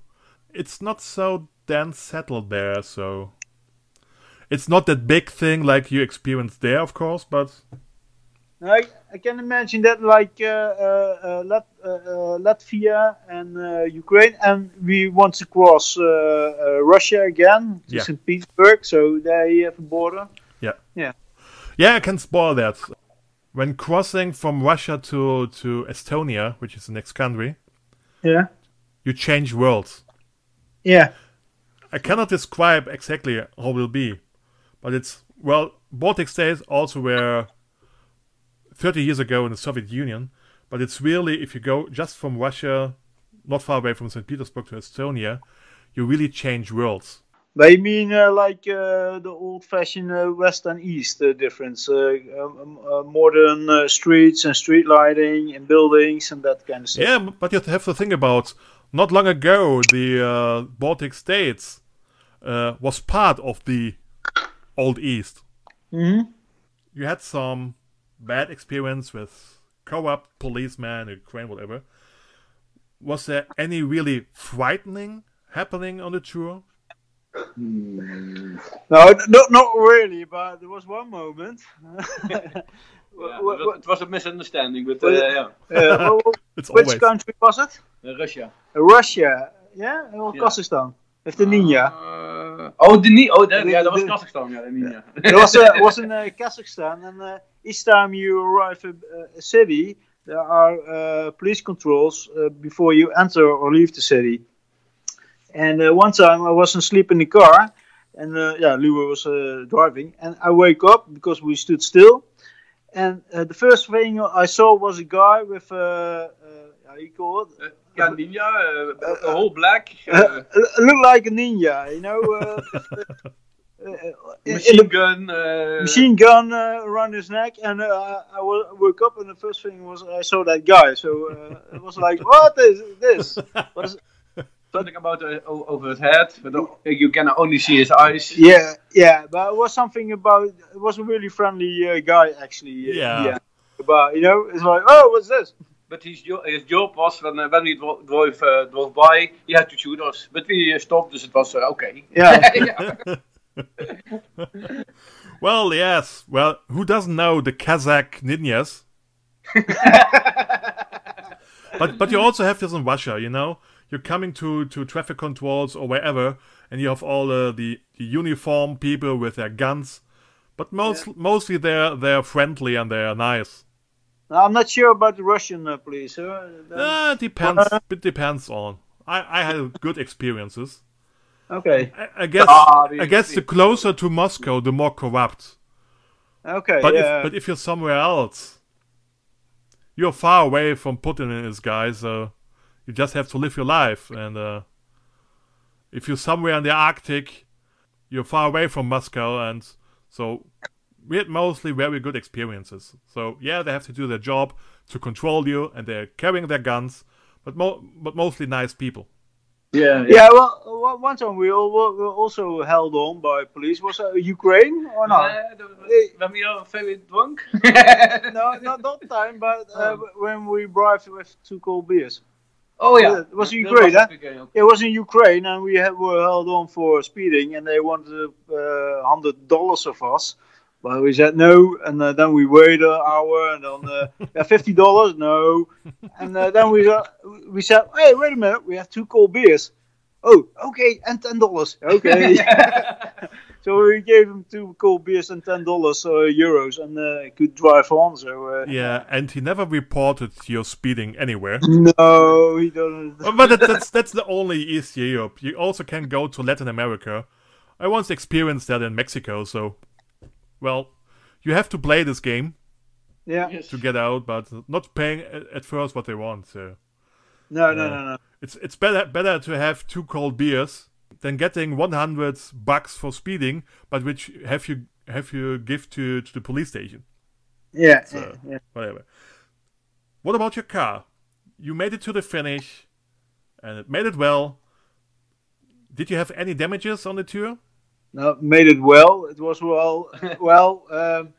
it's not so dense settled there. So it's not that big thing like you experienced there, of course. But I, I can imagine that like uh, uh, uh, Lat- Latvia and uh, Ukraine, and we want to cross uh, uh, Russia again to Yeah. St. Petersburg, so they have a border. Yeah. Yeah. Yeah, I can spoil that. When crossing from Russia to to Estonia, which is the next country, Yeah. you change worlds. Yeah. I cannot describe exactly how it will be, but it's well, Baltic states also were 30 years ago in the Soviet Union, but it's really, if you go just from Russia, not far away from St. Petersburg to Estonia, you really change worlds. They mean uh, like uh, the old-fashioned uh, west and east uh, difference, uh, um, uh, modern uh, streets and street lighting and buildings and that kind of stuff. Yeah, but you have to think about not long ago, the uh, Baltic states uh, was part of the Old East. hmm You had some bad experience with corrupt policemen, Ukraine, whatever. Was there any really frightening happening on the tour? No, not not really, but there was one moment. Yeah, Wh- wh- it was a misunderstanding, but uh, Well, yeah. uh, well, It's which always country was it? Uh, Russia. Russia, yeah, or Yeah. Kazakhstan the ninja. Uh, oh, the ni- Oh, that, The- yeah, that was the- Kazakhstan. Yeah, the ninja. It was uh, was in uh, Kazakhstan, and uh, each time you arrive a, a city, there are uh, police controls uh, before you enter or leave the city. And uh, one time I was asleep in the car, and uh, yeah, Lua was uh, driving, and I wake up because we stood still. And uh, the first thing I saw was a guy with uh, uh, how you call it? Yeah, ninja, uh, a whole black, Uh, uh, look like a ninja, you know. Uh, in- in machine the- gun. Uh, machine gun around his neck, and uh, I wo- woke up, and the first thing was I saw that guy. So uh, it was like, what is this? Was, Something about uh, over his head, but you can only see his eyes. yeah, yeah, but it was something about. It was a really friendly uh, guy, actually. Yeah. yeah. But you know, it's like, oh, what's this? But his, jo- his job was when, uh, when we dro- drove, uh, drove by, he had to shoot us. But we uh, stopped, dus it was uh, okay. Yeah, yeah. well, yes. Well, who doesn't know the Kazakh ninjas? but but you also have this in Russia, you know. You're coming to, to traffic controls or wherever, and you have all uh, the, the uniform people with their guns. But most mostly they're they're friendly and they're nice. I'm not sure about the Russian uh, police. Uh, Uh, it depends. It depends on. I, I had good experiences. okay, I, I guess Ah, the- I guess the closer to Moscow, the more corrupt. okay, But yeah. if but if you're somewhere else, you're far away from Putin and his guys. So you just have to live your life. And uh, if you're somewhere in the Arctic, you're far away from Moscow, and so we had mostly very good experiences. So yeah, they have to do their job to control you, and they're carrying their guns, but mo- but mostly nice people. yeah, yeah, well, one- one time we all were were also held on by police. Was it Ukraine or not? Uh, the- when we are very drunk. no, not that time, but uh, Oh. when we arrived with two cold beers. Oh yeah, Yeah, it was That Ukraine, huh? It was in Ukraine, and we had, were held on for speeding, and they wanted uh, hundred dollars of us. But we said no, and uh, then we waited an hour, and then uh, yeah, fifty dollars, no, and uh, then we uh, we said, hey, wait a minute, we have two cold beers. Oh, okay, and ten dollars, okay. so we gave him two cold beers and ten dollars uh, euros, and uh, could drive on. So uh, Yeah, and he never reported your speeding anywhere. no, he doesn't. But that, that's that's the only East Europe. You also can go to Latin America. I once experienced that in Mexico. So, well, you have to play this game Yeah, Yes. to get out, but not paying at, at first what they want. So no, no, Yeah. no, no. it's it's better better to have two cold beers than getting 100 bucks for speeding, but which have you have you give to to the police station. Yeah, So- yeah, yeah. Whatever. What about your car? You made it to the finish, and it made it well. Did you have any damages on the tour? No, made it well. It was well. well, um,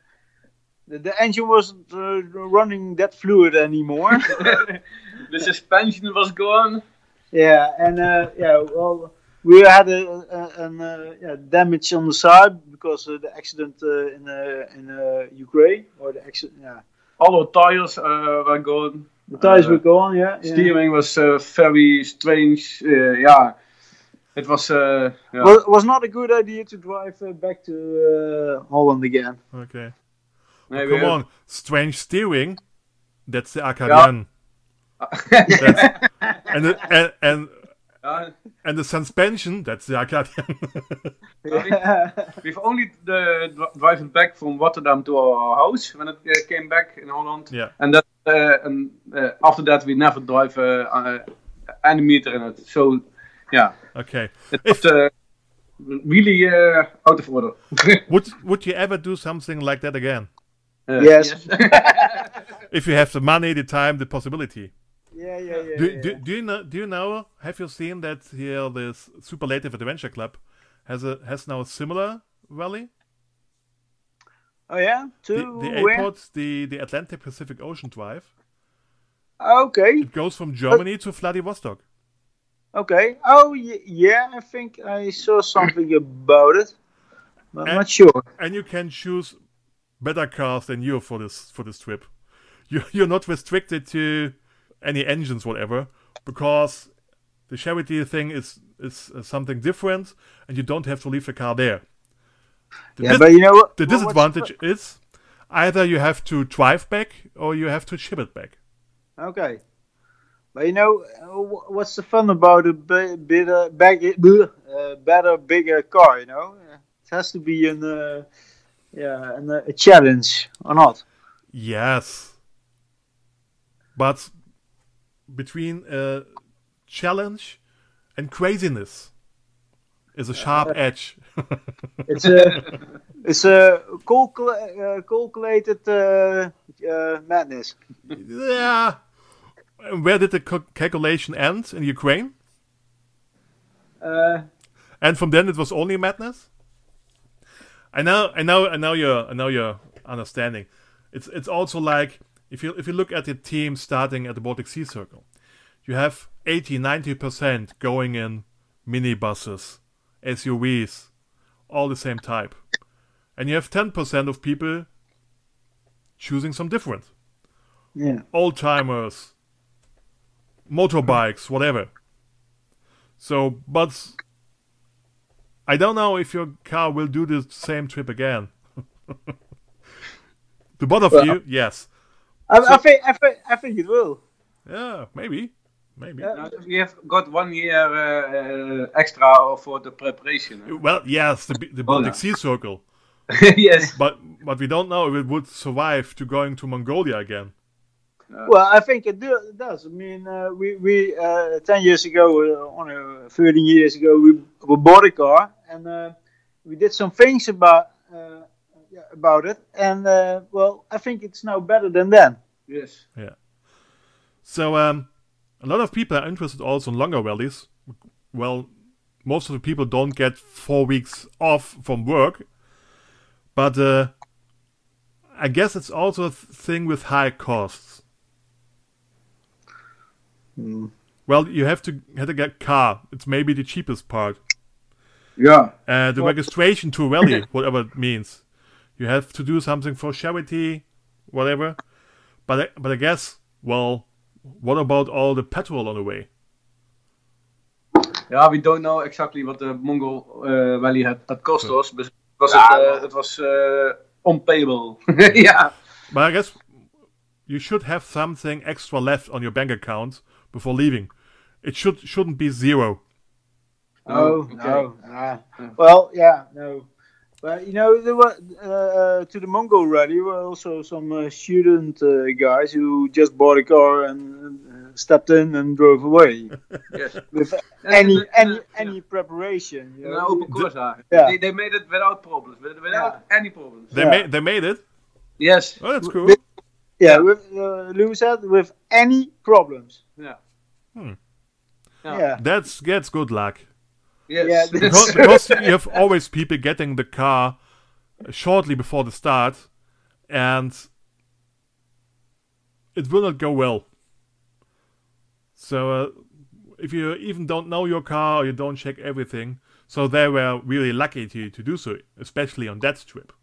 the, the engine wasn't uh, running that fluid anymore. the suspension was gone. yeah, and uh, yeah, well, we had a, an uh, yeah, damage on the side because of the accident uh, in uh, in uh, Ukraine or the accident. Yeah, All the tires uh, were gone. the tires were gone. Yeah, yeah. Steering was uh, very strange. Uh, yeah, it was. Uh, yeah. Well, it was not a good idea to drive uh, back to uh, Holland again. Okay. Maybe, Come on, strange steering. That's the Acadian. That's, and, and and Uh, And the suspension, that's the Arcadian. Yeah. we've only the dri- driving back from Rotterdam to our house when it uh, came back in Holland. yeah. And that uh, and uh, after that we never drive uh, uh, any meter in it. So yeah, Okay. it was uh, really uh, out of order. Would would you ever do something like that again? Uh, Yes. If you have the money, the time, the possibility. yeah, yeah, yeah. Do, yeah. do, do you know? Do you know? Have you seen that here? This Superlative Adventure Club has a has now a similar rally. oh yeah, The, to the where? airport, the the Atlantic Pacific Ocean Drive. Okay, It goes from Germany to Vladivostok. Okay. Oh yeah, I think I saw something about it. I'm And- not sure. and you can choose better cars than you for this for this trip. You you're not restricted to any engines, whatever, because the charity thing is is something different, and you don't have to leave the car there. The, Yeah, but you know what? the what's disadvantage is either you have to drive back or you have to ship it back. Okay. But you know, uh, what's the fun about a better, bag, uh, better, bigger car? You know, Uh, it has to be an, uh, yeah, an, uh, a challenge or not? Yes, but between uh, challenge and craziness is a sharp edge. It's a, it's a uh, calculated uh, uh, madness. yeah. Where did the cal- calculation end in Ukraine? Uh, And from then it was only madness. I know, I know, I know your, I know your understanding. It's it's also like if you if you look at the team starting at the Baltic Sea Circle, you have 80, 90 percent going in minibuses, SUVs, all the same type, and you have ten percent of people choosing some different yeah. old timers, motorbikes, whatever. So, but I don't know if your car will do the same trip again. the both of Well- you, yes. I, I think I think I think it will. Yeah, maybe. Maybe. Yeah. Now, we have got one year uh, uh, extra for the preparation. huh? Well, yes, the, the Baltic Sea Circle. yes. But but we don't know if it would survive to going to Mongolia again. Well, I think it, do, it does. I mean, uh, we we uh, ten years ago, uh, on uh, thirteen years ago, we, we bought a car and uh, we did some things about uh, about it, and uh, well, I think it's now better than then. Yes. Yeah. So um, a lot of people are interested also in longer rallies. Well, most of the people don't get four weeks off from work, but uh, I guess it's also a th- thing with high costs. Well, you have to have to get car. It's maybe the cheapest part. Yeah. Uh, the registration to a rally, whatever it means, you have to do something for charity, whatever. But I, but I guess, well, what about all the petrol on the way? Yeah, we don't know exactly what the Mongol uh, Rally had, had cost us, but was Yeah, it, uh, it was uh, unpayable. yeah. But I guess you should have something extra left on your bank account before leaving. It should shouldn't be zero. Oh okay. no, nah. Well, yeah, no. But you know, there were uh, to the Mongol rally were also some uh, student uh, guys who just bought a car and uh, stepped in and drove away Yes. with any Yeah. any any preparation. You know? an open course, uh, Yeah. they, they made it without problems, with- without any problems. They Yeah. made they made it. Yes. Oh, that's cool. With- Yeah, with uh, Lou said with any problems. Yeah. Hmm. Yeah. Yeah, That's that's good luck. Yes. Yeah, Because, because you have always people getting the car shortly before the start, and it will not go well. So uh, if you even don't know your car or you don't check everything, so they were really lucky to, to do so, especially on that trip.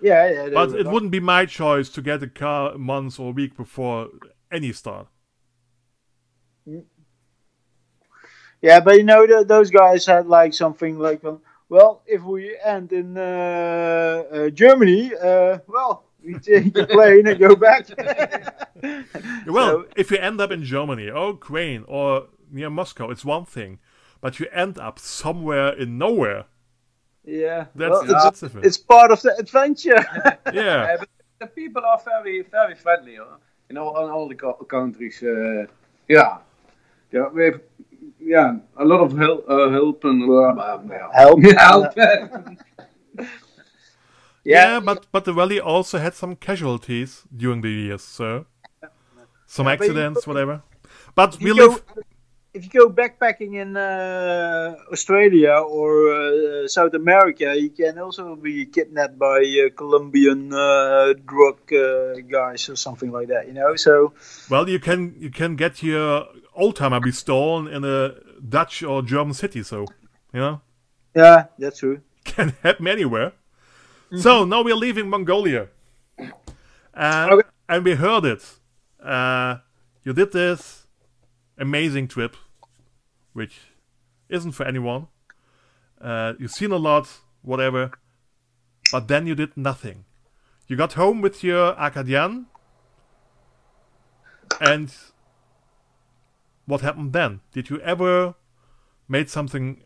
yeah, yeah. But it lucky. wouldn't be my choice to get a car months or a week before any start. Yeah, but you know, th those guys had like something like, um, well, if we end in uh, uh, Germany, uh, well, we take the plane and go back. Well, So- if you end up in Germany or Ukraine or near Moscow, it's one thing. but you end up somewhere in nowhere. Yeah. That's, well, it's, that's the thing. it's part of the adventure. yeah. Uh, but the people are very, very friendly, huh? you know, on all the co- countries. Uh, yeah, yeah, we have, yeah, a lot of help, uh, help and uh, yeah. Help. help. Yeah, but but the rally also had some casualties during the years, so some but you- accidents, whatever. But If we you, go, live. if you go backpacking in uh, Australia or uh, South America, you can also be kidnapped by uh, Colombian uh, drug uh, guys or something like that. You know, so Well, you can you can get your old timer be stolen in a Dutch or German city, so you know yeah, that's true. can happen anywhere. So now we're leaving Mongolia, and Okay. and we heard it. Uh, you did this amazing trip, which isn't for anyone. Uh, you've seen a lot, whatever, but then you did nothing. You got home with your Acadiane, and what happened then? Did you ever made something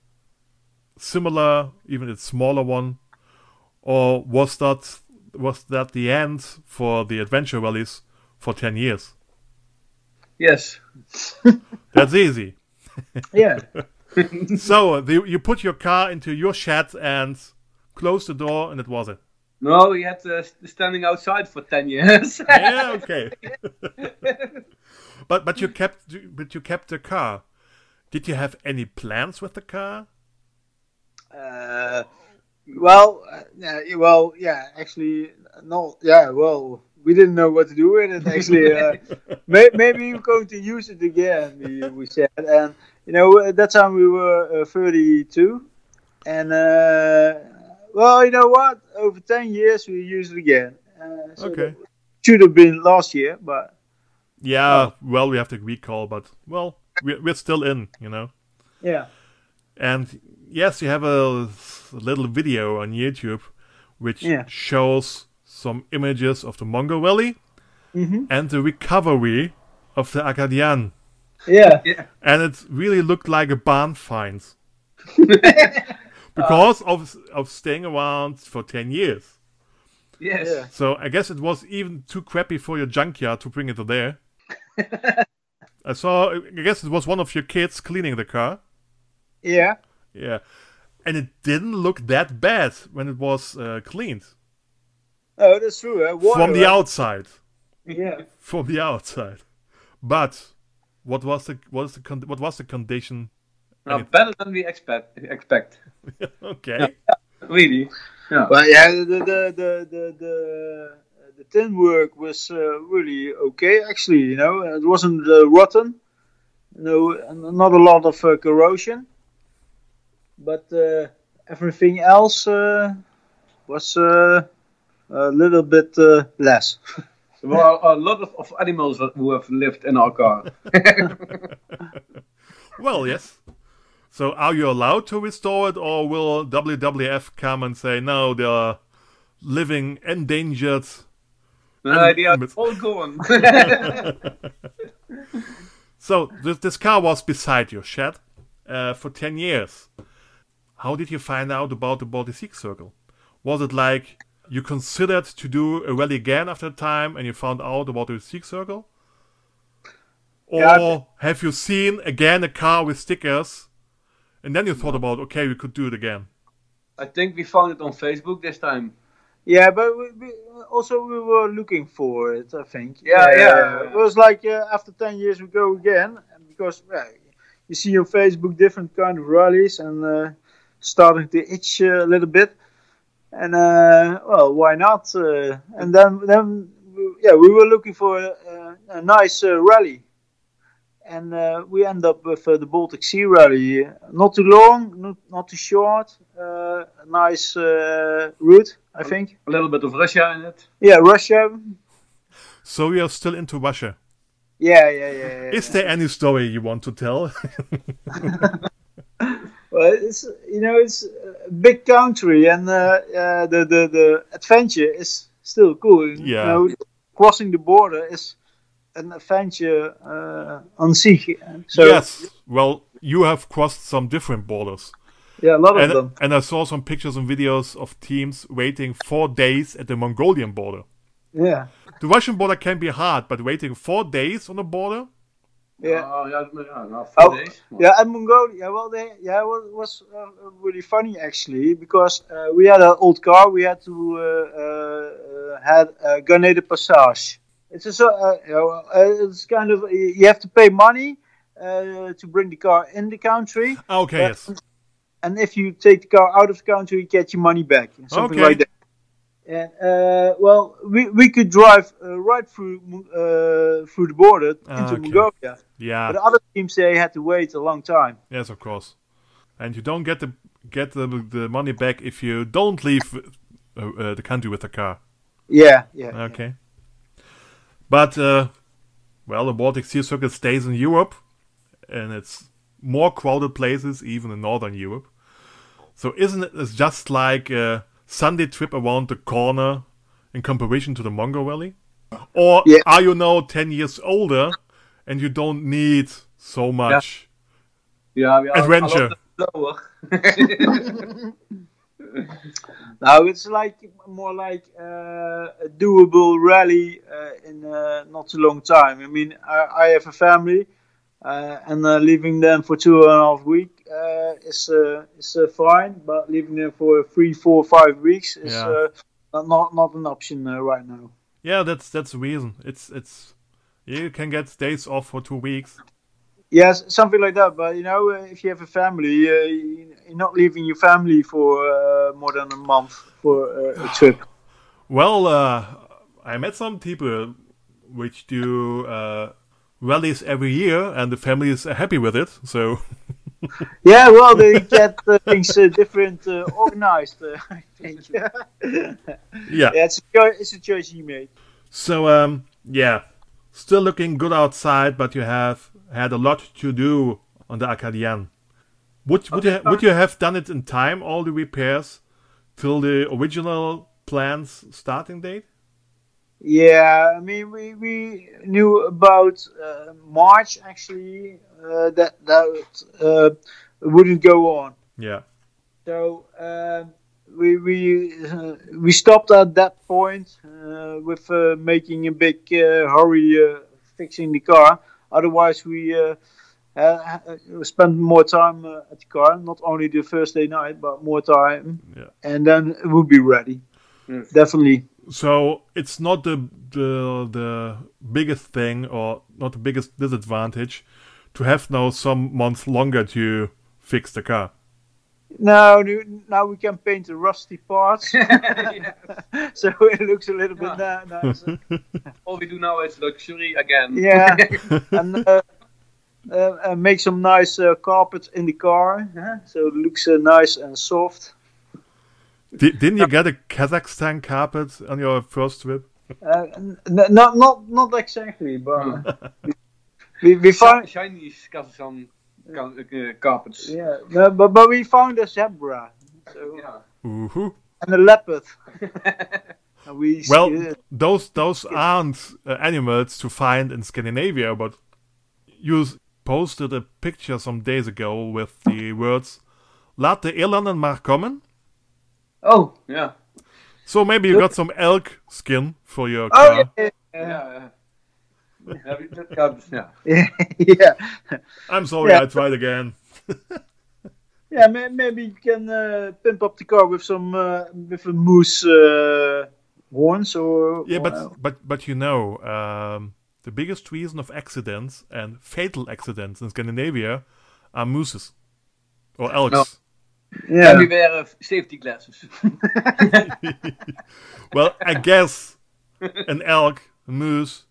similar, even a smaller one, or was that was that the end for the adventure rallies for ten years? yes. That's easy. Yeah. So the, you put your car into your shed and closed the door, and it was it. No, he had uh, standing outside for ten years. Yeah, okay. But but you kept but you kept the car. Did you have any plans with the car? Uh, well, uh, yeah, well, yeah. Actually, no. Yeah, well, we didn't know what to do with it. Actually, uh, may, maybe we're going to use it again. We, we said, and you know, at that time we were uh, 32, and uh, well, you know what? Over 10 years, we use it again. Uh, so Okay. Should have been last year, but Yeah, well, we have to recall, but well, we're, we're still in, you know. yeah. And yes, you have a, a little video on YouTube which Yeah. shows some images of the Mongol Rally Mhm. and the recovery of the Acadiane. Yeah. yeah. And it really looked like a barn find. because of of staying around for 10 years. Yes. Yeah. So I guess it was even too crappy for your junkyard to bring it to there. I saw, I guess it was one of your kids cleaning the car. Yeah. Yeah. And it didn't look that bad when it was uh, cleaned. Oh, that's true. Uh, water, From the uh, outside. Yeah. From the outside. But what was the what was the con- what was the condition? Now, better than we expect. Expect. okay. Really. Yeah. But yeah, the the the the the, the tin work was uh, really okay. Actually, you know, it wasn't uh, rotten. No, not a lot of uh, corrosion. But uh, everything else uh, was uh, a little bit uh, less. There were a lot of, of animals that- who have lived in our car. Well, yes. So are you allowed to restore it, or will WWF come and say no? They're living endangered. No, they are but- all gone. So this this car was beside your shed uh, for ten years. How did you find out about the Baltic Sea Circle? Was it like you considered to do a rally again after a time, and you found out about the Sea Circle? Or Yeah, have you seen again a car with stickers, and then you thought about okay, we could do it again? I think we found it on Facebook this time. Yeah, but we, we, also we were looking for it. I think. Yeah, Uh, yeah. It was like uh, after ten years we go again because well, you see on Facebook different kind of rallies and uh, starting to itch uh, a little bit. And uh, well, why not? Uh, and then then yeah, we were looking for a, a nice uh, rally. And uh, we end up with uh, the Baltic Sea Rally. Not too long, not, not too short. Uh, nice uh, route, I think. A little bit of Russia in it. Yeah, Russia. So we are still into Russia. Yeah, yeah, yeah. yeah. Is there any story you want to tell? Well, it's you know it's a big country, and uh, uh, the the the adventure is still cool. You Yeah. know, crossing the border is an adventure uh, on sich. So yes. Well, you have crossed some different borders. Yeah, a lot of And, them. and I saw some pictures and videos of teams waiting four days at the Mongolian border. Yeah. The Russian border can be hard, but waiting four days on the border? Yeah. Oh, ja, ja, nou, four Oh, days. Yeah, and Mongolia. Well, they yeah, well, it was uh, really funny actually because uh, we had an old car. We had to uh, uh, uh, had a Carnet de Passage. It's a uh, uh, it's kind of you have to pay money uh, to bring the car in the country, Ah, Okay, Uh, yes. and if you take the car out of the country, you get your money back, something Okay. like that. And uh, well, we, we could drive uh, right through uh, through the border Ah, into okay. Mongolia, Yeah, but other teams they had to wait a long time. yes, of course. And you don't get the get the, the money back if you don't leave uh, uh, the country with the car. Yeah, yeah. Okay. But uh, well, the Baltic Sea Circuit stays in Europe, and it's more crowded places, even in Northern Europe. So isn't it it's just like a Sunday trip around the corner in comparison to the Mongol Rally? Or Yeah. are you now ten years older and you don't need so much? Ja, we are Adventure. a lot. Now it's like more like uh, a doable rally uh, in uh, not too long time. I mean, I, I have a family, uh, and uh, leaving them for two and a half week uh, is uh, is uh, fine, but leaving them for three, four, five weeks is Yeah. uh, not- not an option uh, right now. Yeah, that's that's the reason. It's it's you can get days off for two weeks. Yes, something like that. But you know, uh, if you have a family, uh, you- you're not leaving your family for uh, more than a month for uh, a trip. Well, uh, I met some people which do uh, rallies every year, and the family is happy with it. So Yeah, well, they get uh, things uh, different uh, organized. Uh, I think. yeah, yeah. it's a, choi- it's a choice he made. So um, yeah, still looking good outside, but you have had a lot to do on the Acadiane. Would would you would you have done it in time, all the repairs, till the original plans starting date? Yeah, I mean, we, we knew about uh, March actually uh, that that uh, wouldn't go on. Yeah. So um, we we uh, we stopped at that point uh, with uh, making a big uh, hurry uh, fixing the car. Otherwise, we uh, uh, spent more time uh, at the car. Not only the first day night, but more time, Yeah. and then it would be ready. Yes. Definitely. So it's not the the the biggest thing or not the biggest disadvantage to have now some months longer to fix the car. Now, now we can paint the rusty parts, so it looks a little bit Yeah. nicer. All we do now is luxury again. Yeah, and uh, uh, make some nice uh, carpets in the car, huh? so it looks uh, nice and soft. Di- didn't you get a Kazakhstan carpet on your first trip? Uh, n- n- not not not exactly, but we we Shi- found Chinese Kazakhstan ca- uh, carpets. yeah, no, but but we found a zebra, so Yeah. Ooh. and a leopard. And we Well, those those aren't uh, animals to find in Scandinavia, but you posted a picture some days ago with the words "Laat de elanden maar komen." Oh, yeah. So maybe you got some elk skin for your oh car. yeah, Yeah. yeah. Yeah, we- that carpets, yeah. yeah, yeah. I'm sorry, Yeah. I tried again. Yeah, may- maybe you can uh, pimp up the car with some uh, with a moose uh, horns or Yeah, or- but but but you know, um, the biggest reason of accidents and fatal accidents in Scandinavia are mooses or elks. No. yeah. And we wear uh, safety glasses. Well, I guess an elk, a moose,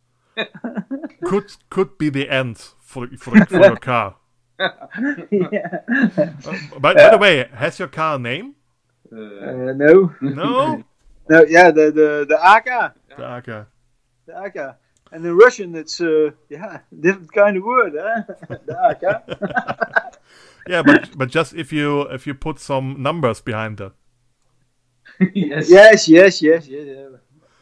could could be the end for for, for your car. yeah. Uh, by, by the way, has your car a name? Uh, Uh, no, No. no, yeah, the the the AK, The AK. the AK, and in Russian it's uh, yeah, different kind of word, huh? the AK. Yeah, but but just if you if you put some numbers behind that. yes. yes, yes, yes, yes. Yeah.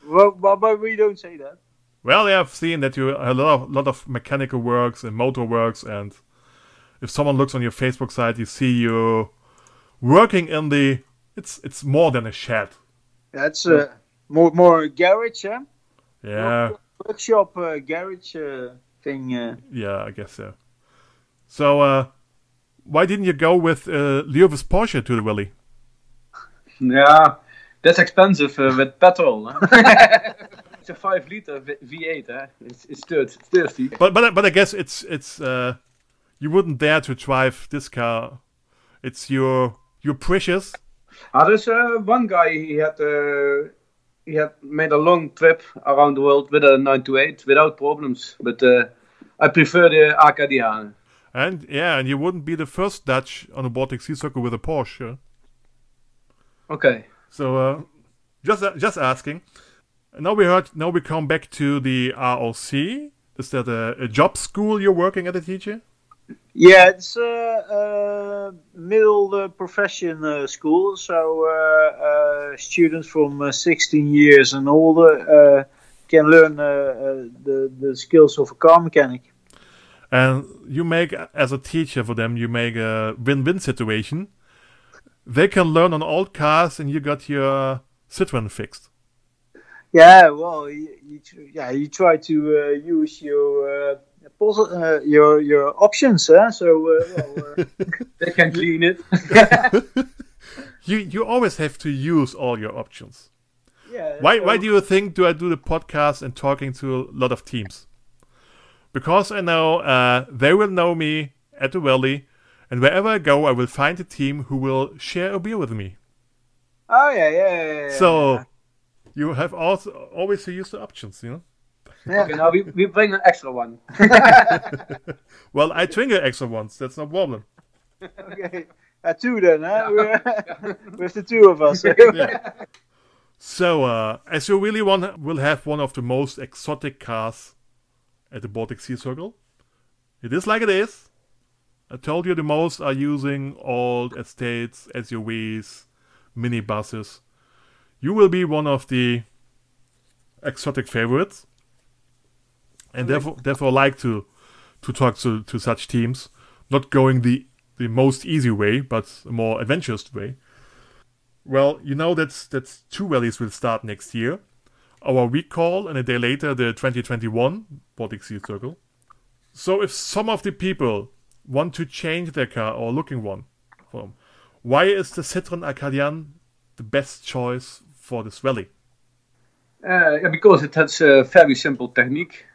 Well, but, but we don't say that. Well, yeah, I've seen that you a lot of lot of mechanical works and motor works and if someone looks on your Facebook site, you see you working in the. It's it's more than a shed. That's uh, more more a garage, huh? Yeah, Workshop uh, garage uh, thing. Uh. yeah, I guess so. So, uh, why didn't you go with uh, Louis Porsche to the rally? Yeah, that's expensive uh, with petrol. it's a 5 liter V- V8, huh? It's, it's dirt, it's thirsty. But but but I guess it's it's uh, you wouldn't dare to drive this car. It's your your precious. Ah, there's uh, one guy, he had uh, he had made a long trip around the world with a 928 without problems. But uh, I prefer the Acadiane. And yeah, and you wouldn't be the first Dutch on a Baltic Sea Circle with a Porsche. Okay. So uh, just just asking. Now we heard. Now we come back to the ROC. Is that a, a job school you're working at a teacher? Yeah, it's a uh, middle uh, profession uh, school, so uh, uh, students from uh, 16 years and older uh, can learn the the skills of a car mechanic. And you make as a teacher for them, you make a win-win situation. They can learn on old cars, and you got your Citroen fixed. Yeah, well, you, you yeah you try to uh, use your uh, posi- uh, your your options, huh? So uh, well, uh, They can clean it. You you always have to use all your options. yeah. Why so- why do you think do I do the podcast and talking to a lot of teams? Because I know uh, they will know me at the valley, and wherever I go, I will find a team who will share a beer with me. Oh yeah, yeah, yeah. yeah, So you have also always to use the options, you know. yeah. Okay, now we, we bring an extra one. Well, I trigger extra ones. That's no problem. okay. Uh, two then, huh? We're- With the two of us. yeah. So, uh, as you really want, will have one of the most exotic cars at the Baltic Sea Circle. It is like it is. I told you the most are using old estates, SUVs, minibuses. You will be one of the exotic favorites, and therefore, therefore, like to to talk to, to such teams, not going the the most easy way, but a more adventurous way. Well, you know that's that's two rallies will start next year. Our week call and a day later the 2021 Baltic Sea Circle. So if some of the people want to change their car or looking one why is the Citroen Acadiane the best choice for this rally? Uh, yeah, because it has a very simple technique.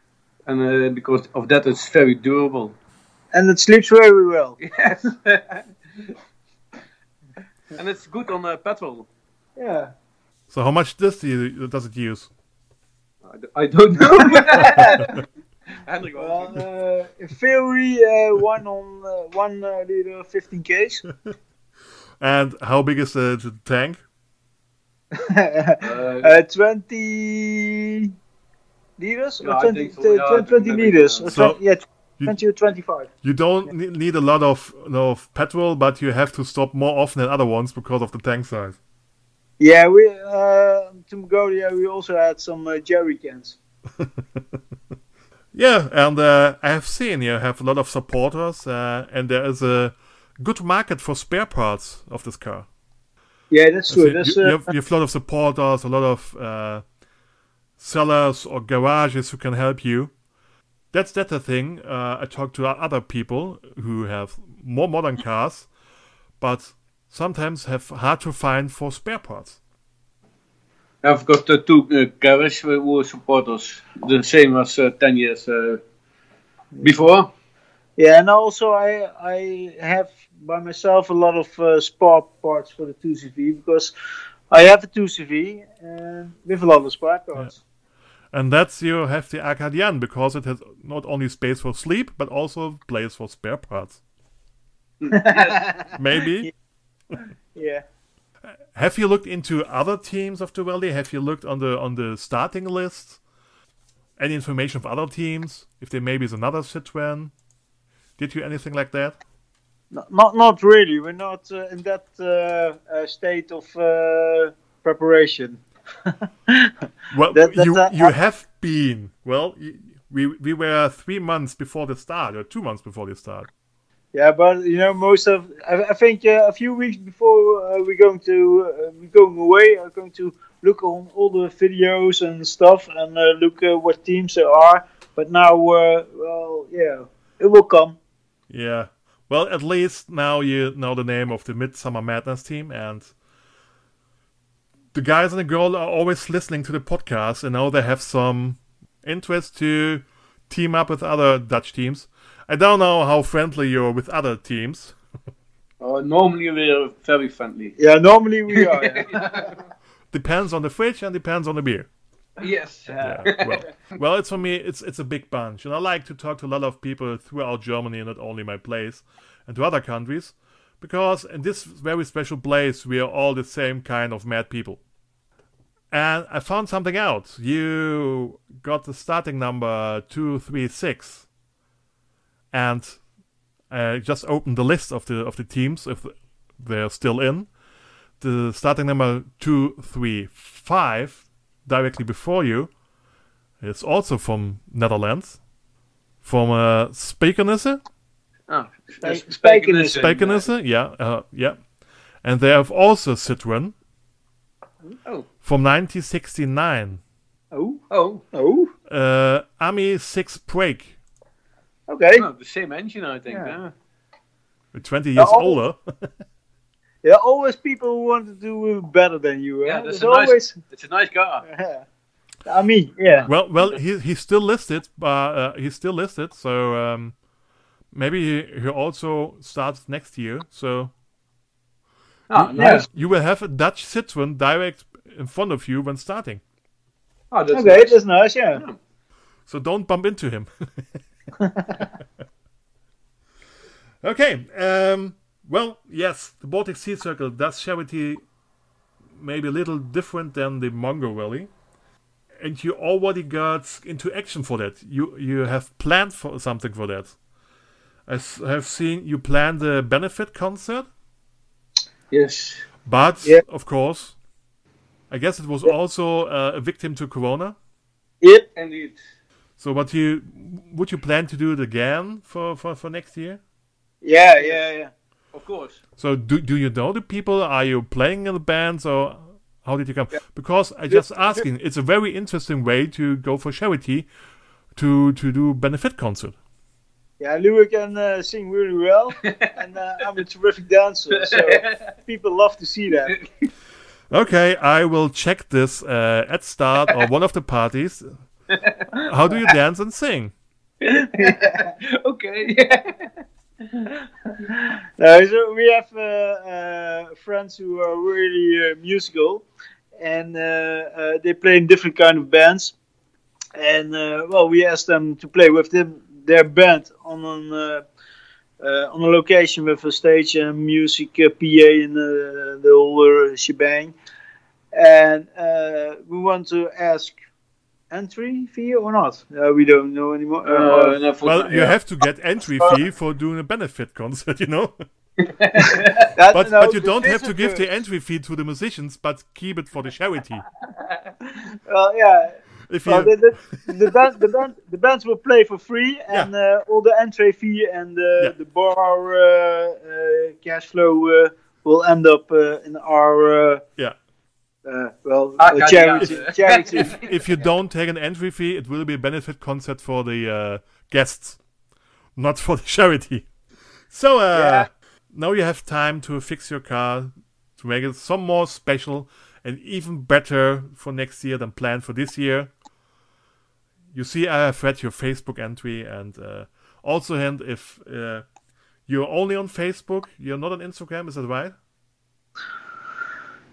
And uh, because of that, it's very durable. and it sleeps very well. Yes. and it's good on uh, petrol. Yeah. So how much does the, does it use? I, d- I don't know. Hendrik, Well, well, uh, in theory, uh, one on uh, one uh, liter, 15 k's. And how big is the, the tank? uh, 20 liters? Yeah, or 20, think so, yeah, 20, 20 maybe, liters. yeah. Or So, 20, yeah, you- or 25. You don't ne- need a lot of, of petrol, but you have to stop more often than other ones because of the tank size. Yeah, we uh, to Mongolia we also had some uh, jerry cans. Yeah, and uh, I have seen you have a lot of supporters, uh, and there is a good market for spare parts of this car. Yeah, that's true. you, That's, you uh, have, you have a lot of supporters, a lot of uh, sellers or garages who can help you. That's that's the thing. Uh, I talk to other people who have more modern cars, but sometimes have hard to find for spare parts. I've got uh, two uh, garage who support us. The same as uh, 10 years uh, before. yeah, and also I I have by myself a lot of uh, spark parts for the 2CV because I have a 2CV and with a lot of spare parts. And that's you have the Acadiane because it has not only space for sleep but also place for spare parts. Maybe. Yeah. Have you looked into other teams of the rally? Have you looked on the on the starting list? Any information of other teams? If there maybe is another Citroen? Did you anything like that? Not not, not really. We're not uh, in that uh, uh, state of uh, preparation. Well, That- you a- you have been. Well, we we were three months before the start, or two months before the start. Yeah, but you know, most of I, I think uh, a few weeks before uh, we're going to uh, we're going away, I'm going to look on all the videos and stuff and uh, look uh, what teams there are. But now, uh, well, yeah, it will come. Yeah. Well, at least now you know the name of the Midsummer Madness team, and the guys and the girl are always listening to the podcast, and now they have some interest to team up with other Dutch teams. I don't know how friendly you're with other teams. Uh, normally we're very friendly. Yeah, normally we are. yeah. Depends on the fridge and depends on the beer. Yes. Yeah, well, well, it's for me. It's it's a big bunch, and I like to talk to a lot of people throughout Germany, not only my place, and to other countries, because in this very special place we are all the same kind of mad people. And I found something out. You got the starting number two three six, and uh, I just opened the list of the of the teams if they're still in. The starting number two three five directly before you is also from Netherlands, from uh, Spijkenisse. Oh, Spijkenisse. Spijkenisse. Spijkenisse, yeah, uh, yeah. And they have also Citroen Oh. from 1969. Oh, Oh. oh, Uh, Ami 6 Break, okay. oh, the same engine, I think. Yeah. Yeah. 20 years Oh. older. Yeah, always people who want to do better than you. Yeah, eh? that's There's a nice- always. It's a nice car. Yeah. I mean, yeah. well, well, he he's still listed, but uh, he's still listed. So um, maybe he, he also starts next year. So Ah, Yeah. nice. you will have a Dutch Citroen direct in front of you when starting. Oh, that's Okay, nice. that's nice. Yeah. So don't bump into him. okay. Um, well, yes, the Baltic Sea Circle does charity maybe a little different than the Mongol Rally. And you already got into action for that. You you have planned for something for that. I have seen you planned a benefit concert, Yes. but of course, I guess it was also uh, a victim to Corona. Yep. Indeed. So, what you would you plan to do it again for, for, for next year? Yeah, yeah, yeah. Of course. So, do do you know the people? Are you playing in the bands, or how did you come? Because I just asking. It's a very interesting way to go for charity, to to do benefit concert. Yeah, Louis can uh, sing really well, and uh, I'm a terrific dancer, so people love to see that. Okay, I will check this uh, at start or one of the parties. How do you dance and sing? okay. No, so we have uh, uh, friends who are really uh, musical, and they play in different kind of bands. And well, we asked them to play with them, their band on an, uh, on a location with a stage and music, uh, PA, and uh, the whole shebang. And we want to ask entry fee or not? Uh, we don't know anymore. Uh, no, for- Well, you yeah. have to get entry fee for doing a benefit concert, you know. But no, but you don't have to is give the- the entry fee to the musicians, but keep it for the charity. Well, yeah. If Well, you the, the, the, band, the, band, the bands will play for free, and uh, all the entry fee and uh, Yeah. the bar uh, uh, cash flow uh, will end up uh, in our uh, yeah. Uh, well Ah, uh, charity. charity. if you don't take an entry fee, it will be a benefit concert for the uh, guests, not for the charity. So uh, Yeah. now you have time to fix your car to make it some more special and even better for next year than planned for this year. You see, I have read your Facebook entry, and uh, also, and if uh, you're only on Facebook, you're not on Instagram, is that right?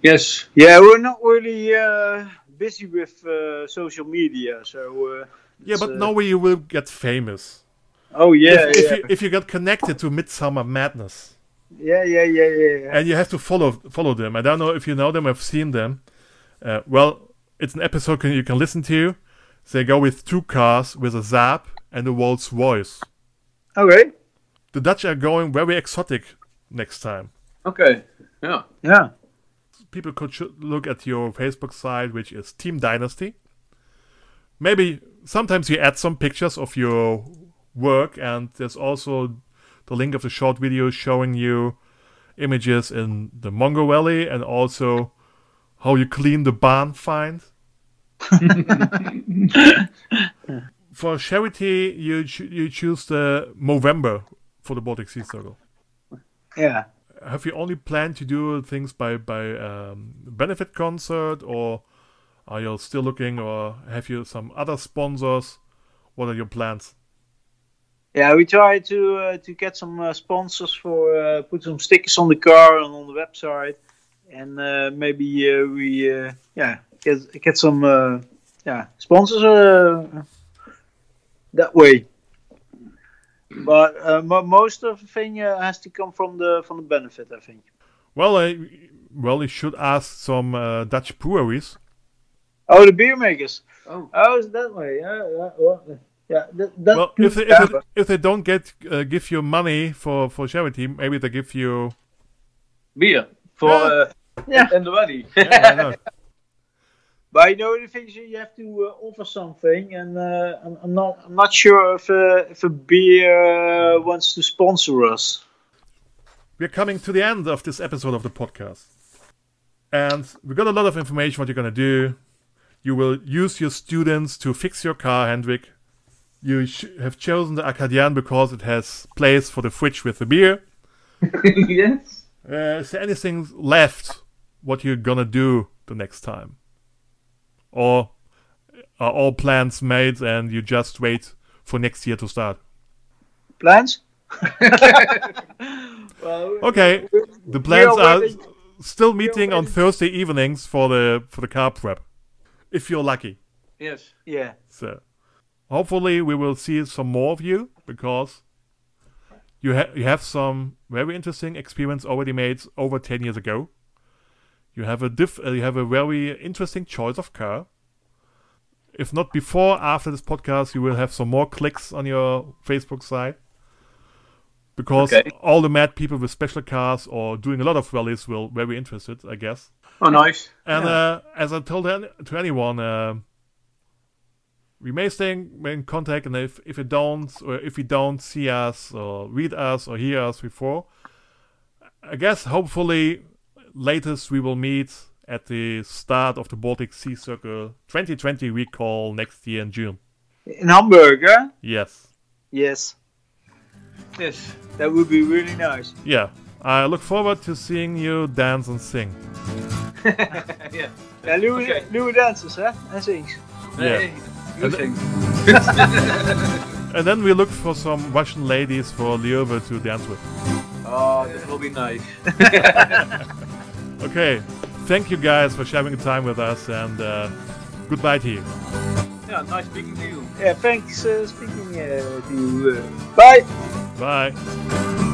Yes. yeah, we're not really uh, busy with uh, social media, so. Uh, Yeah, but uh, now you will get famous. Oh yeah, if, if yeah. you if you get connected to Midsummer Madness. yeah, yeah, yeah, yeah, yeah. and you have to follow follow them. I don't know if you know them, I've seen them. Uh, well, it's an episode can, you can listen to. They go with two cars with a Zap and a Rolls Royce. Okay. The Dutch are going very exotic next time. Okay. Yeah. Yeah. People could sh- look at your Facebook site, which is Team Dynasty. Maybe sometimes you add some pictures of your work, and there's also the link of the short video showing you images in the Mongol Rally and also how you clean the barn find. for charity, you ch- you choose the Movember for the Baltic Sea Circle. Yeah. Have you only planned to do things by by um, benefit concert, or are you still looking, or have you some other sponsors? What are your plans? Yeah, we try to uh, to get some uh, sponsors for uh, put some stickers on the car and on the website, and uh, maybe uh, we uh, yeah get get some yeah sponsors that way. But uh, most of the thing uh, has to come from the from the benefit, I think. Well, uh, well, you should ask some uh, Dutch breweries. Oh, the beer makers. Oh. Oh, is that way? Yeah, yeah. Well, yeah that, that Well, if they, if, they, if they don't get uh, give you money for for charity, maybe they give you. Beer. For Yeah. uh, Yeah. in the valley. Yeah, why not? But you know the things you have to uh, offer something, and uh, I'm, I'm not I'm not sure if uh, if a beer uh, wants to sponsor us. We're coming to the end of this episode of the podcast. And we got a lot of information what you're going to do. You will use your students to fix your car, Hendrik. You sh- have chosen the Acadiane because it has place for the fridge with the beer. yes. Uh, is there anything left what you're going to do the next time? Or are all plans made and you just wait for next year to start? Plans? well, Okay, the plans are still meeting on. Thursday evenings for the for the car prep, if you're lucky. Yes. yeah. So, hopefully, we will see some more of you because you ha- you have some very interesting experience already made over ten years ago. You have a diff- uh, you have a very interesting choice of car. If not before, after this podcast, you will have some more clicks on your Facebook site. Because Okay. all the mad people with special cars or doing a lot of rallies will very interested, I guess. Oh, nice. And uh, as I told an- to anyone, uh, we may stay in, in contact, and if if you don't, or if you don't see us or read us or hear us before, I guess hopefully latest we will meet at the start of the Baltic Sea Circle 2020 recall next year in June. In Hamburg, huh? Yes, Yes. Yes. That would be really nice. yeah. I look forward to seeing you dance and sing. yeah. Yeah, Louis, Okay. Louis dances, huh? And sings. Yeah. Hey, you And- sing. And then we look for some Russian ladies for Lieve to dance with. Oh, that will be nice. Okay, thank you guys for sharing the time with us, and uh, goodbye to you. Yeah, nice speaking to you. Yeah, thanks uh, speaking uh, to you. Uh, bye. Bye.